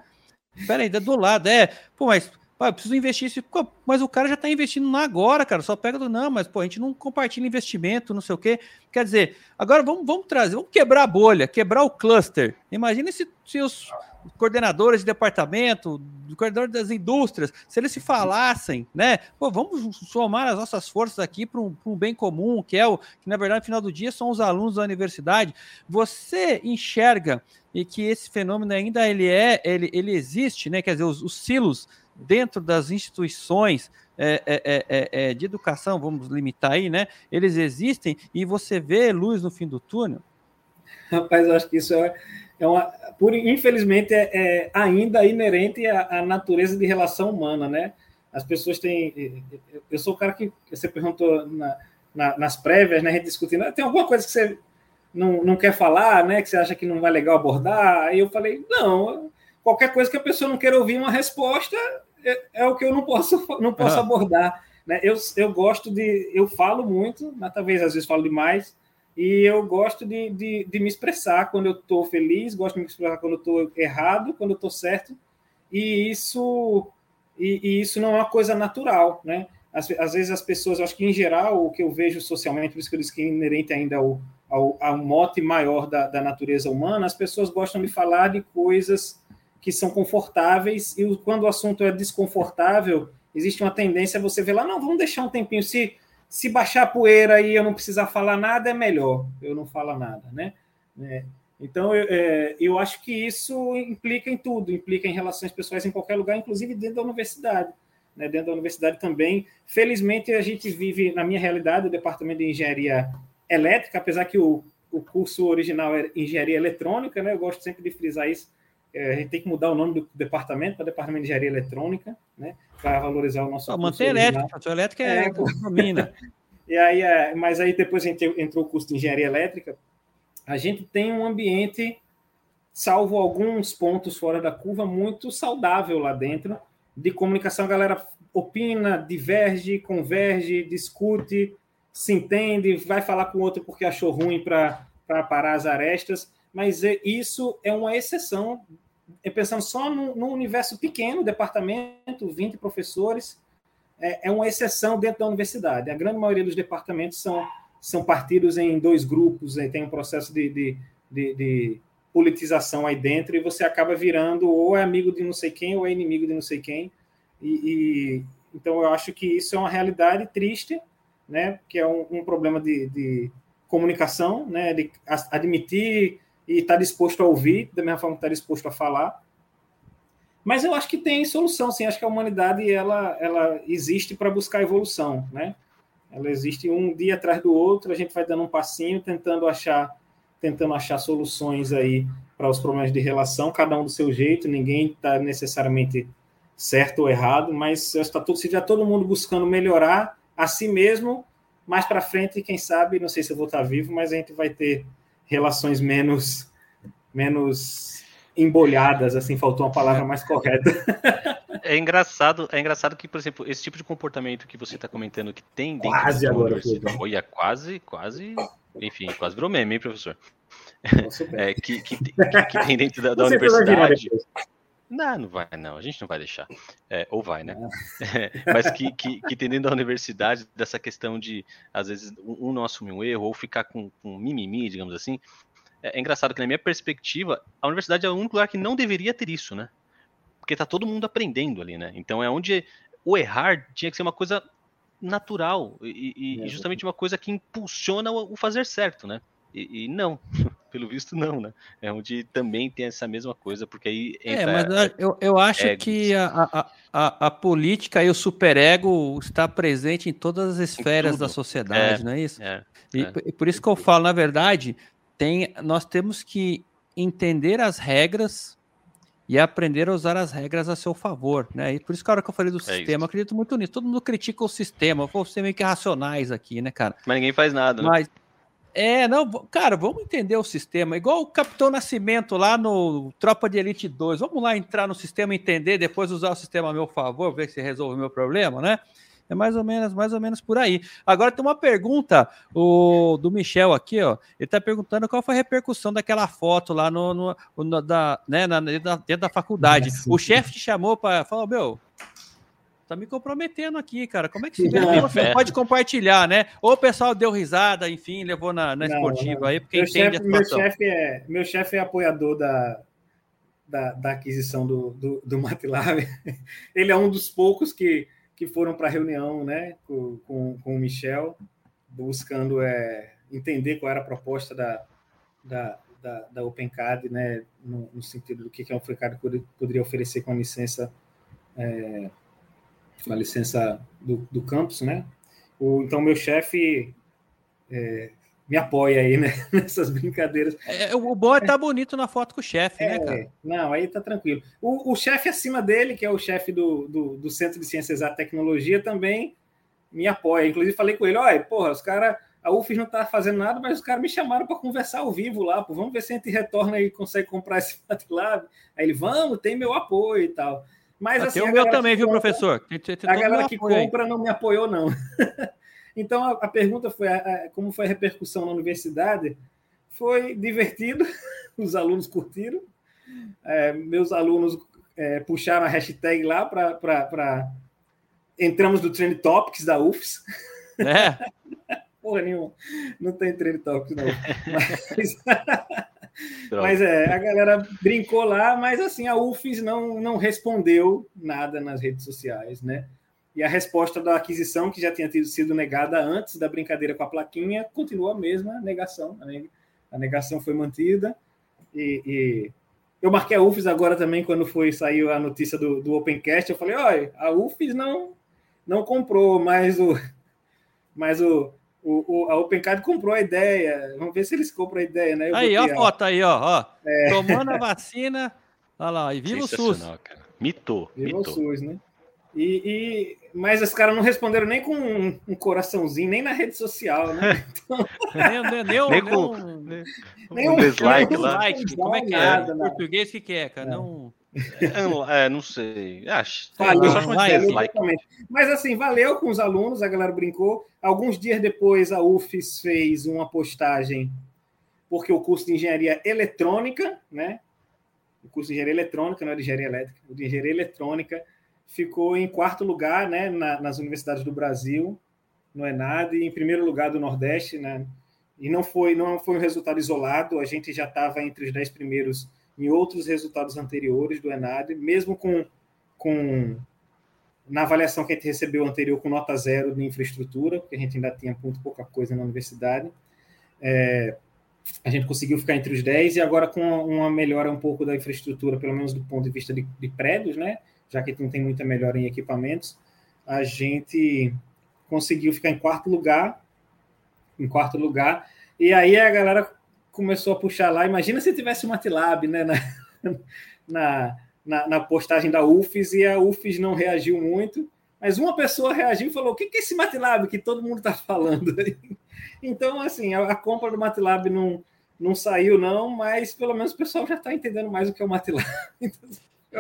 Peraí, do lado, é, pô, mas Pô, eu preciso investir isso. Mas o cara já está investindo agora, cara. Só pega do não, mas pô, a gente não compartilha investimento, não sei o quê. Quer dizer, agora vamos, vamos trazer, vamos quebrar a bolha, quebrar o cluster. Imagina se, se os coordenadores de departamento, do coordenador das indústrias, se eles se falassem, né? Pô, vamos somar as nossas forças aqui para um, um, bem comum, que é o que, na verdade, no final do dia são os alunos da universidade. Você enxerga e que esse fenômeno ainda ele é, ele, ele existe, né? Quer dizer, os, os silos dentro das instituições é é, é, é, é, de educação, vamos limitar aí, né? Eles existem e você vê luz no fim do túnel? Rapaz, eu acho que isso é, é uma. Por, infelizmente, é, ainda inerente à, à, natureza de relação humana, né? As pessoas têm. Eu sou o cara que você perguntou na, na, nas prévias, né? A gente discutindo. Tem alguma coisa que você não, não quer falar, né? Que você acha que não vai legal abordar? Aí eu falei, não, qualquer coisa que a pessoa não queira ouvir uma resposta, é, é o que eu não posso, não posso abordar. Né? Eu, eu gosto de. Eu falo muito, mas talvez às vezes falo demais, e eu gosto de, de, de me expressar quando eu estou feliz, gosto de me expressar quando eu estou errado, quando eu estou certo, e isso, e, e, isso não é uma coisa natural. Né? Às, às, vezes as pessoas, acho que em geral, o que eu vejo socialmente, por isso que eu disse que é inerente ainda ao, ao, ao mote maior da, da natureza humana, as pessoas gostam de falar de coisas que são confortáveis, e quando o assunto é desconfortável, existe uma tendência você ver lá, não, vamos deixar um tempinho. Se, se baixar a poeira e eu não precisar falar nada, é melhor eu não falar nada, né? É, então, eu, é, eu acho que isso implica em tudo, implica em relações pessoais em qualquer lugar, inclusive dentro da universidade. Né? Dentro da universidade também. Felizmente, a gente vive, na minha realidade, o departamento de engenharia elétrica, apesar que o, o curso original é engenharia eletrônica, né? eu gosto sempre de frisar isso, a gente tem que mudar o nome do departamento para Departamento de Engenharia Eletrônica, né? Para valorizar o nosso. Ah, manter elétrica, a elétrica é, é domina. e aí, é, mas aí depois entrou o curso de Engenharia Elétrica. A gente tem um ambiente, salvo alguns pontos fora da curva, muito saudável lá dentro de comunicação. A galera opina, diverge, converge, discute, se entende, vai falar com o outro porque achou ruim para parar as arestas, mas é, isso é uma exceção é pensando só no, no, universo pequeno, departamento, 20 professores, é, é, uma exceção dentro da universidade. A grande maioria dos departamentos são, são partidos em dois grupos, tem um processo de, de, de, de, politização aí dentro, e você acaba virando ou é amigo de não sei quem ou é inimigo de não sei quem. E, e então eu acho que isso é uma realidade triste, né? Que é um, um problema de, de comunicação, né? De admitir e está disposto a ouvir, da mesma forma que está disposto a falar. Mas eu acho que tem solução, sim. Acho que a humanidade ela, ela existe para buscar evolução, né? Ela existe um dia atrás do outro, a gente vai dando um passinho, tentando achar, tentando achar soluções aí para os problemas de relação, cada um do seu jeito. Ninguém está necessariamente certo ou errado, mas está todo, já todo mundo buscando melhorar a si mesmo, mais para frente, quem sabe, não sei se eu vou estar vivo, mas a gente vai ter relações menos menos embolhadas, assim, faltou uma palavra mais correta. É engraçado, é engraçado que, por exemplo, esse tipo de comportamento que você está comentando que tem dentro quase agora, olha, quase, quase, enfim, quase virou meme, hein, professor? É, que, que, que, que, tem dentro da, da universidade. Não, não vai, não. A gente não vai deixar. É, ou vai, né? É, mas que, que, que tem dentro da universidade dessa questão de, às vezes, um não assumir um erro ou ficar com, com mimimi, digamos assim. É, é, engraçado que, na minha perspectiva, a universidade é o único lugar que não deveria ter isso, né? Porque tá todo mundo aprendendo ali, né? Então é onde o errar tinha que ser uma coisa natural e, e justamente uma coisa que impulsiona o fazer certo, né? E, e, não, pelo visto não, né? É onde também tem essa mesma coisa, porque aí é, entra... É, mas eu, eu acho egos. que a, a, a, a, política e o superego está presente em todas as esferas da sociedade, é, não é isso? É, e, é. e por isso que eu falo, na verdade, tem, nós temos que entender as regras e aprender a usar as regras a seu favor, né? E por isso que a hora que eu falei do é sistema, acredito muito nisso. Todo mundo critica o sistema, vou ser meio que racionais aqui, né, cara? Mas ninguém faz nada, né? É, não, cara, vamos entender o sistema. Igual o Capitão Nascimento lá no Tropa de Elite 2. Vamos lá entrar no sistema, entender, depois usar o sistema a meu favor, ver se resolve o meu problema, né? É mais ou menos, mais ou menos por aí. Agora tem uma pergunta o, do Michel aqui, ó. Ele está perguntando qual foi a repercussão daquela foto lá no, no, no da, né, na, dentro da faculdade. O chefe te chamou para falar, meu, tá me comprometendo aqui, cara. Como é que você é. pode compartilhar, né? Ou o pessoal deu risada, enfim, levou na, na esportiva não, aí, porque meu entende chefe, Meu chefe é, meu chefe é apoiador da, da, da aquisição do, do, do MATLAB. Ele é um dos poucos que, que foram para a reunião né, com, com, com, o Michel, buscando é, entender qual era a proposta da, da, da, da OpenCAD, né, no, no sentido do que, que a OpenCAD poderia oferecer com a licença é, uma licença do, do campus, né? O, então, meu chefe é, me apoia aí, né? Nessas brincadeiras. É, o bom é estar tá bonito na foto com o chefe, né, é, né, cara? Não, aí tá tranquilo. O, o chefe acima dele, que é o chefe do, do, do, Centro de Ciências e Tecnologia, também me apoia. Inclusive, falei com ele: olha, porra, os caras. A UFES não tá fazendo nada, mas os caras me chamaram para conversar ao vivo lá. Pô, vamos ver se a gente retorna e consegue comprar esse MATLAB. Aí ele, vamos, tem meu apoio e tal. Mas assim, tem o meu também, viu, compra, professor? A galera que compra não me apoiou, não. então a, a, pergunta foi a, a, como foi a repercussão na universidade. Foi divertido, os alunos curtiram. É, meus alunos é, puxaram a hashtag lá para. Entramos no Trend Topics da UFS. É. Porra nenhuma. Não tem Trend Topics, não. Mas. Mas é, a galera brincou lá, mas assim, a UFES não, não respondeu nada nas redes sociais, né? E a resposta da aquisição, que já tinha sido negada antes da brincadeira com a plaquinha, continua a mesma negação. A negação foi mantida. E, e... eu marquei a UFES agora também, quando foi saiu a notícia do, do Opencast. Eu falei: olha, a UFES não, não comprou, mas o, mas o, o, o, a Opencard comprou a ideia. Vamos ver se eles compram a ideia, né? Eu aí, ó a foto aí, ó. ó. É. Tomando a vacina. Olha lá, e viva o SUS. Cara. Mitou. Viva mitou. o SUS, né? E, e, mas os caras não responderam nem com um, um, coraçãozinho, nem na rede social, né? Então... nem, nem, nem, nem, com, nem, nem um dislike lá. Like, como é que é? Em português, o que, que é, cara? É. Não... É, não sei. Acho. Valeu, valeu, like. Mas assim, valeu com os alunos, a galera brincou. Alguns dias depois, a UFES fez uma postagem, porque o curso de engenharia eletrônica, né? O curso de engenharia eletrônica, não é de engenharia elétrica, o de engenharia eletrônica ficou em quarto lugar né, na, nas universidades do Brasil, no ENAD, e em primeiro lugar do Nordeste, né? E não foi, não foi um resultado isolado, a gente já estava entre os dez primeiros em outros resultados anteriores do ENAD, mesmo com, com na avaliação que a gente recebeu anterior com nota zero de infraestrutura, porque a gente ainda tinha muito pouca coisa na universidade. É, a gente conseguiu ficar entre os 10 e agora com uma melhora um pouco da infraestrutura, pelo menos do ponto de vista de, de prédios, né? já que não tem muita melhora em equipamentos, a gente conseguiu ficar em quarto lugar, em quarto lugar, e aí a galera começou a puxar lá, imagina se tivesse o MATLAB, né, na, na, na, na, postagem da UFES, e a UFES não reagiu muito, mas uma pessoa reagiu e falou, o que é esse MATLAB que todo mundo está falando? Então, assim, a, a compra do MATLAB não, não saiu, não, mas pelo menos o pessoal já está entendendo mais o que é o MATLAB. Então,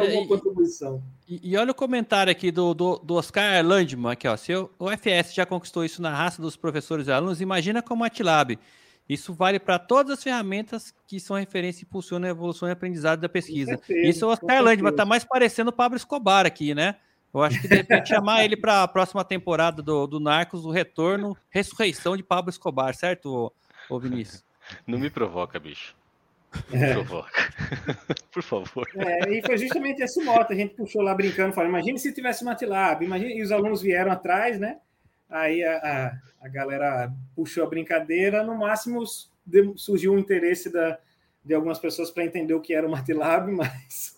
é alguma contribuição. E, e, olha o comentário aqui do, do, do Oscar Landman, aqui, ó. Se o, o FS já conquistou isso na raça dos professores e alunos, imagina com o MATLAB. Isso vale para todas as ferramentas que são referência e impulsionam a evolução e aprendizado da pesquisa. Certeza, isso o Oscar Landman está mais parecendo o Pablo Escobar aqui, né? Eu acho que de repente chamar ele para a próxima temporada do, do Narcos, o retorno, ressurreição de Pablo Escobar, certo, ô, Vinícius? Não me provoca, bicho. É. Por favor. É, e foi justamente esse moto. A gente puxou lá brincando, falando: imagine se tivesse MATLAB, imagine, e os alunos vieram atrás, né? Aí a, a, a galera puxou a brincadeira, no máximo surgiu o interesse da, de algumas pessoas para entender o que era o MATLAB, mas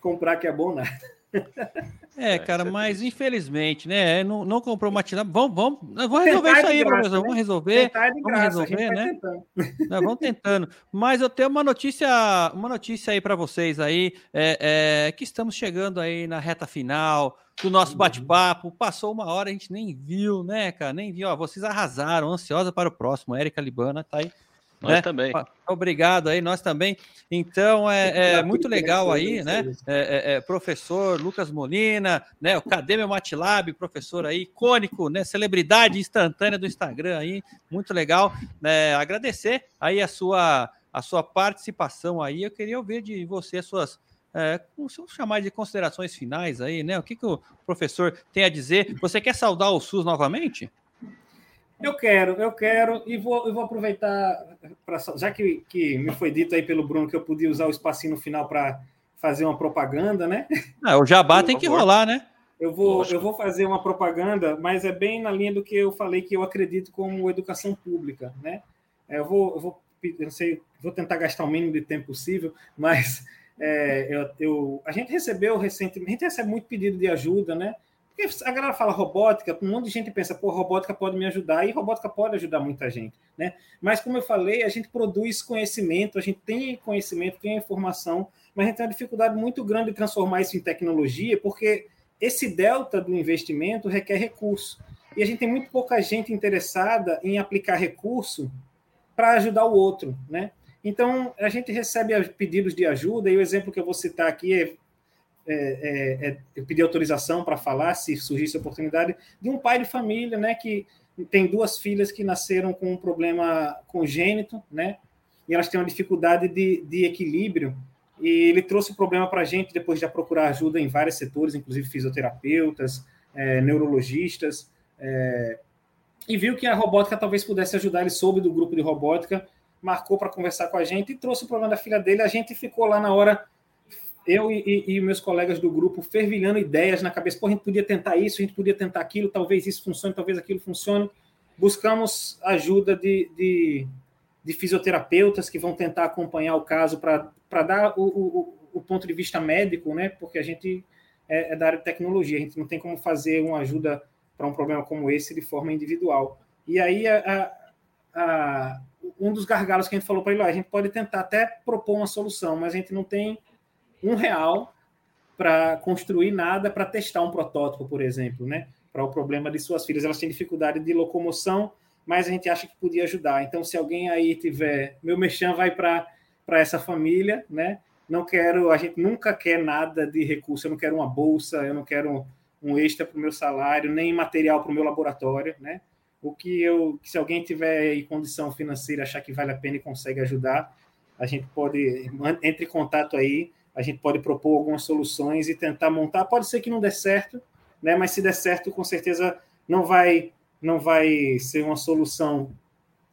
comprar que é bom nada. É, cara, mas infelizmente, né? Não, não comprou MATLAB. Vamos, vamos, vamos resolver isso aí, professor. Né? Vamos resolver. Vamos graça, resolver, né? Tentando. vamos tentando. Mas eu tenho uma notícia, uma notícia aí para vocês aí, é, é, que estamos chegando aí na reta final do nosso uhum. bate-papo. Passou uma hora, a gente nem viu, né, cara? Nem viu. Ó, vocês arrasaram, ansiosa para o próximo. Érica Libana tá aí nós né? também. Obrigado aí, nós também. Então, é, é muito legal aí, né? É, é, é, professor Lucas Molina, né? O Cadê meu Matilab, professor aí, icônico, né? Celebridade instantânea do Instagram aí, muito legal. É, agradecer aí a sua, a sua participação aí. Eu queria ouvir de você as suas. É, vamos chamar de considerações finais aí, né? O que, que o professor tem a dizer? Você quer saudar o SUS novamente? Eu quero, eu quero, e vou, eu vou aproveitar, pra, já que, que me foi dito aí pelo Bruno que eu podia usar o espacinho no final para fazer uma propaganda, né? Ah, o jabá tem que rolar, né? Eu vou, eu vou fazer uma propaganda, mas é bem na linha do que eu falei que eu acredito como educação pública, né? É, eu vou, eu vou, eu não sei, vou tentar gastar o mínimo de tempo possível, mas é, eu, eu, a gente recebeu recentemente, a gente recebe muito pedido de ajuda, né? Porque a galera fala robótica, um monte de gente pensa, pô, robótica pode me ajudar, e robótica pode ajudar muita gente, né? Mas, como eu falei, a gente produz conhecimento, a gente tem conhecimento, tem informação, mas a gente tem uma dificuldade muito grande de transformar isso em tecnologia, porque esse delta do investimento requer recurso. E a gente tem muito pouca gente interessada em aplicar recurso para ajudar o outro, né? Então, a gente recebe pedidos de ajuda, e o exemplo que eu vou citar aqui é é, é, é, autorização para falar, se surgisse a oportunidade, de um pai de família, né, que tem duas filhas que nasceram com um problema congênito, né, e elas têm uma dificuldade de, de equilíbrio, e ele trouxe o problema para a gente depois de procurar ajuda em vários setores, inclusive fisioterapeutas, é, neurologistas, é, e viu que a robótica talvez pudesse ajudar, ele soube do grupo de robótica, marcou para conversar com a gente e trouxe o problema da filha dele, a gente ficou lá na hora eu e, e, meus colegas do grupo fervilhando ideias na cabeça. Pô, a gente podia tentar isso, a gente podia tentar aquilo, talvez isso funcione, talvez aquilo funcione. Buscamos ajuda de, de, de fisioterapeutas que vão tentar acompanhar o caso para dar o, o, o, ponto de vista médico, né? Porque a gente é, é da área de tecnologia, a gente não tem como fazer uma ajuda para um problema como esse de forma individual. E aí a, a, a um dos gargalos que a gente falou para ele, a gente pode tentar até propor uma solução, mas a gente não tem um real para construir nada para testar um protótipo, por exemplo, né? Para o problema de suas filhas. Elas têm dificuldade de locomoção, mas a gente acha que podia ajudar. Então, se alguém aí tiver, meu mexão vai para essa família, né? Não quero, a gente nunca quer nada de recurso. Eu não quero uma bolsa, eu não quero um, extra para o meu salário, nem material para o meu laboratório, né? O que eu, se alguém tiver condição financeira, achar que vale a pena e consegue ajudar, a gente pode entre em contato aí a gente pode propor algumas soluções e tentar montar. Pode ser que não dê certo, né? Mas se der certo, com certeza não vai não vai ser uma solução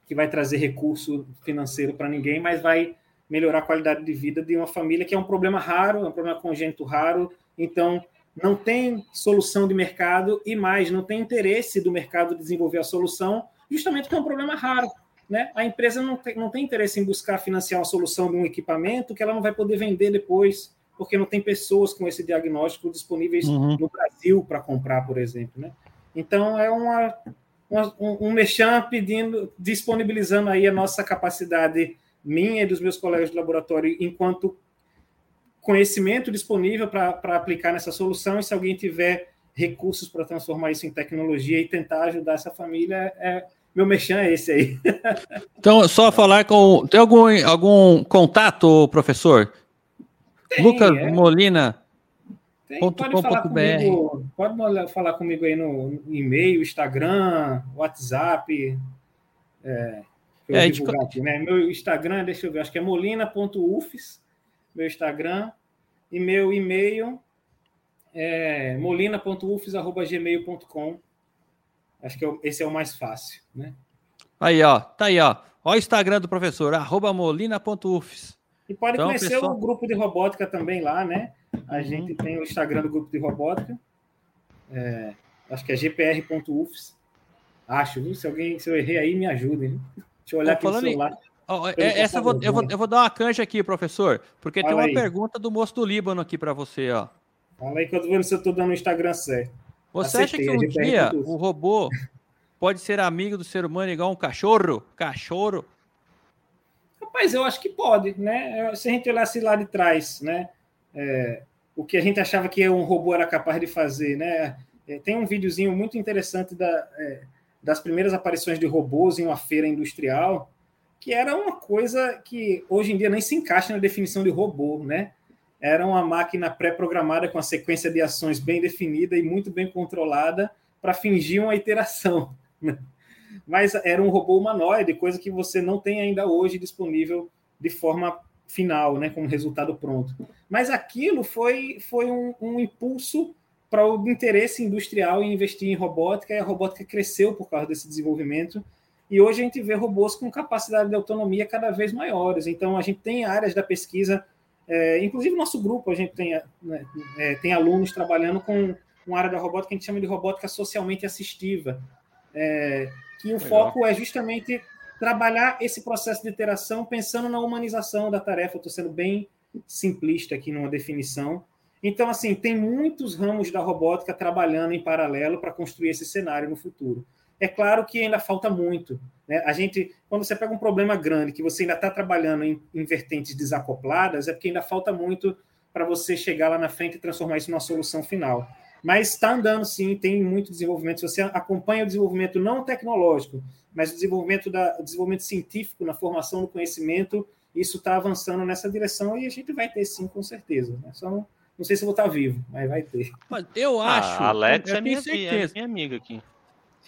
que vai trazer recurso financeiro para ninguém, mas vai melhorar a qualidade de vida de uma família que é um problema raro, é um problema congênito raro. Então, não tem solução de mercado e mais, não tem interesse do mercado desenvolver a solução, justamente porque é um problema raro. Né? A empresa não tem, não tem interesse em buscar financiar uma solução de um equipamento que ela não vai poder vender depois, porque não tem pessoas com esse diagnóstico disponíveis uhum. no Brasil para comprar, por exemplo. Né? Então, é uma, uma, um, um mexão pedindo, disponibilizando aí a nossa capacidade, minha e dos meus colegas de laboratório, enquanto conhecimento disponível para aplicar nessa solução, e se alguém tiver recursos para transformar isso em tecnologia e tentar ajudar essa família, é, meu mexão é esse aí. então, só falar com. Tem algum, algum contato, professor? Tem, Lucas é. Molina. Tem, pode, falar comigo, pode falar comigo aí no e-mail, Instagram, WhatsApp. É, é, divulgar aqui, né? Meu Instagram, deixa eu ver, acho que é molina.ufs, meu Instagram, e meu e-mail é molina.ufs.gmail.com. Acho que é esse é o mais fácil, né? Aí, ó, tá aí, ó. Ó o Instagram do professor, arroba molina.ufs. E pode então, conhecer pessoal... o grupo de robótica também lá, né? A uhum. gente tem o Instagram do grupo de robótica. É, acho que é gpr.ufs. Acho, viu? Se alguém, se eu errei aí, me ajudem. Deixa eu olhar aqui no celular. Em... Oh, essa eu vou, eu, vou, eu vou dar uma canja aqui, professor, porque Fala tem uma aí. pergunta do moço do Líbano aqui para você, ó. Fala aí que eu tô vendo se eu tô dando o Instagram certo. Você acha que um dia o robô pode ser amigo do ser humano igual um cachorro? Cachorro? Rapaz, eu acho que pode, né? Se a gente olhasse lá de trás, né? É, o que a gente achava que um robô era capaz de fazer, né? É, tem um videozinho muito interessante da, é, das primeiras aparições de robôs em uma feira industrial, que era uma coisa que hoje em dia nem se encaixa na definição de robô, né? Era uma máquina pré-programada com a sequência de ações bem definida e muito bem controlada para fingir uma iteração. Né? Mas era um robô humanoide, coisa que você não tem ainda hoje disponível de forma final, né, como resultado pronto. Mas aquilo foi, foi um, um impulso para o interesse industrial em investir em robótica, e a robótica cresceu por causa desse desenvolvimento. E hoje a gente vê robôs com capacidade de autonomia cada vez maiores. Então, a gente tem áreas da pesquisa é, inclusive, nosso grupo, a gente tem, né, é, tem alunos trabalhando com uma área da robótica que a gente chama de robótica socialmente assistiva, é, que o Legal. foco é justamente trabalhar esse processo de interação pensando na humanização da tarefa. Estou sendo bem simplista aqui numa definição. Então, assim, tem muitos ramos da robótica trabalhando em paralelo para construir esse cenário no futuro. É claro que ainda falta muito. Né? A gente, quando você pega um problema grande que você ainda está trabalhando em, em vertentes desacopladas, é porque ainda falta muito para você chegar lá na frente e transformar isso numa solução final. Mas está andando sim, tem muito desenvolvimento. Se você acompanha o desenvolvimento não tecnológico, mas o desenvolvimento, da, o desenvolvimento científico na formação do conhecimento, isso está avançando nessa direção e a gente vai ter sim, com certeza. Né? Só não, não sei se eu vou estar tá vivo, mas vai ter. Eu ah, acho. A Alex é minha, é minha amiga aqui.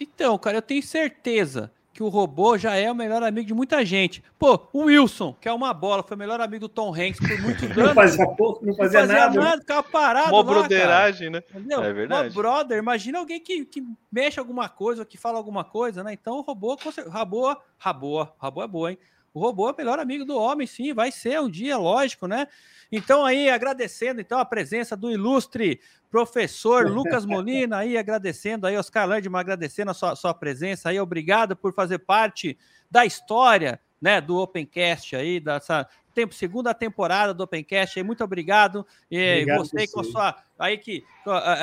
Então, cara, eu tenho certeza que o robô já é o melhor amigo de muita gente. Pô, o Wilson, que é uma bola, foi o melhor amigo do Tom Hanks por muitos anos. não fazia pouco, não fazia, não fazia nada. nada ficava parado Uma broderagem, né? Entendeu? É verdade. Uma brother, imagina alguém que, que mexe alguma coisa, que fala alguma coisa, né? Então o robô, robô, robô, robô é boa, hein? O robô é o melhor amigo do homem, sim, vai ser um dia, lógico, né? Então, aí, agradecendo então a presença do ilustre professor Lucas Molina, aí agradecendo aí, Oscar Landman, agradecendo a sua, sua presença aí, obrigado por fazer parte da história né, do Opencast aí, dessa tempo, segunda temporada do Opencast. Aí, muito obrigado. E obrigado você com a sua aí que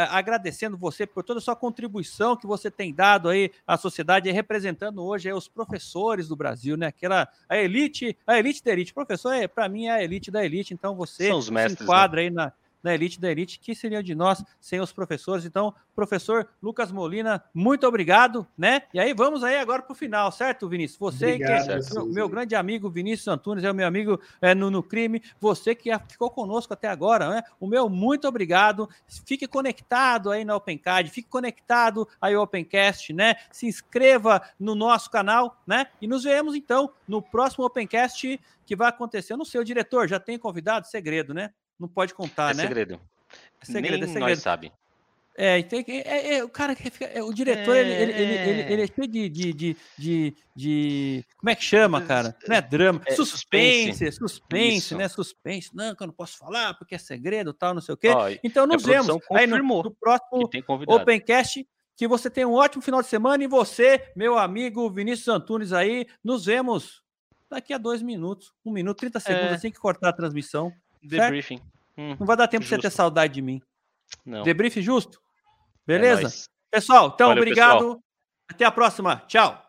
agradecendo você por toda a sua contribuição que você tem dado aí à sociedade, representando hoje os professores do Brasil, né? Aquela a elite, a elite da elite. Professor, é, para mim é a elite da elite, então você São os mestres, se enquadra né? aí na da elite da elite, que seria de nós sem os professores. Então, professor Lucas Molina, muito obrigado, né? E aí vamos aí agora para o final, certo, Vinícius? Você Obrigado, que é meu, meu, grande amigo Vinícius Antunes, é o meu amigo é, no, no crime, você que ficou conosco até agora, né? O meu muito obrigado. Fique conectado aí na OpenCard, fique conectado aí ao Opencast, né? Se inscreva no nosso canal, né? E nos vemos então no próximo Opencast que vai acontecer. Eu não sei, o diretor já tem convidado, segredo, né? Não pode contar, é né? Segredo. É segredo. Nem é segredo. nós sabe. É, tem, é, é, o cara que fica. O diretor, é... Ele, ele, ele, ele, é cheio de, de, de, de, de, Como é que chama, cara? Não é drama. É, suspense, suspense, suspense né? Suspense. Não, que eu não posso falar porque é segredo tal, não sei o quê. Ó, então nos vemos aí no, no próximo Opencast. Que você tenha um ótimo final de semana e você, meu amigo Vinícius Antunes aí, nos vemos daqui a dois minutos, um minuto, 30 segundos, é... assim que cortar a transmissão. Debriefing. Hum, não vai dar tempo de você ter saudade de mim. Não. Debriefing justo? É Beleza? É Pessoal, então, Valeu, obrigado. Pessoal. Até a próxima. Tchau.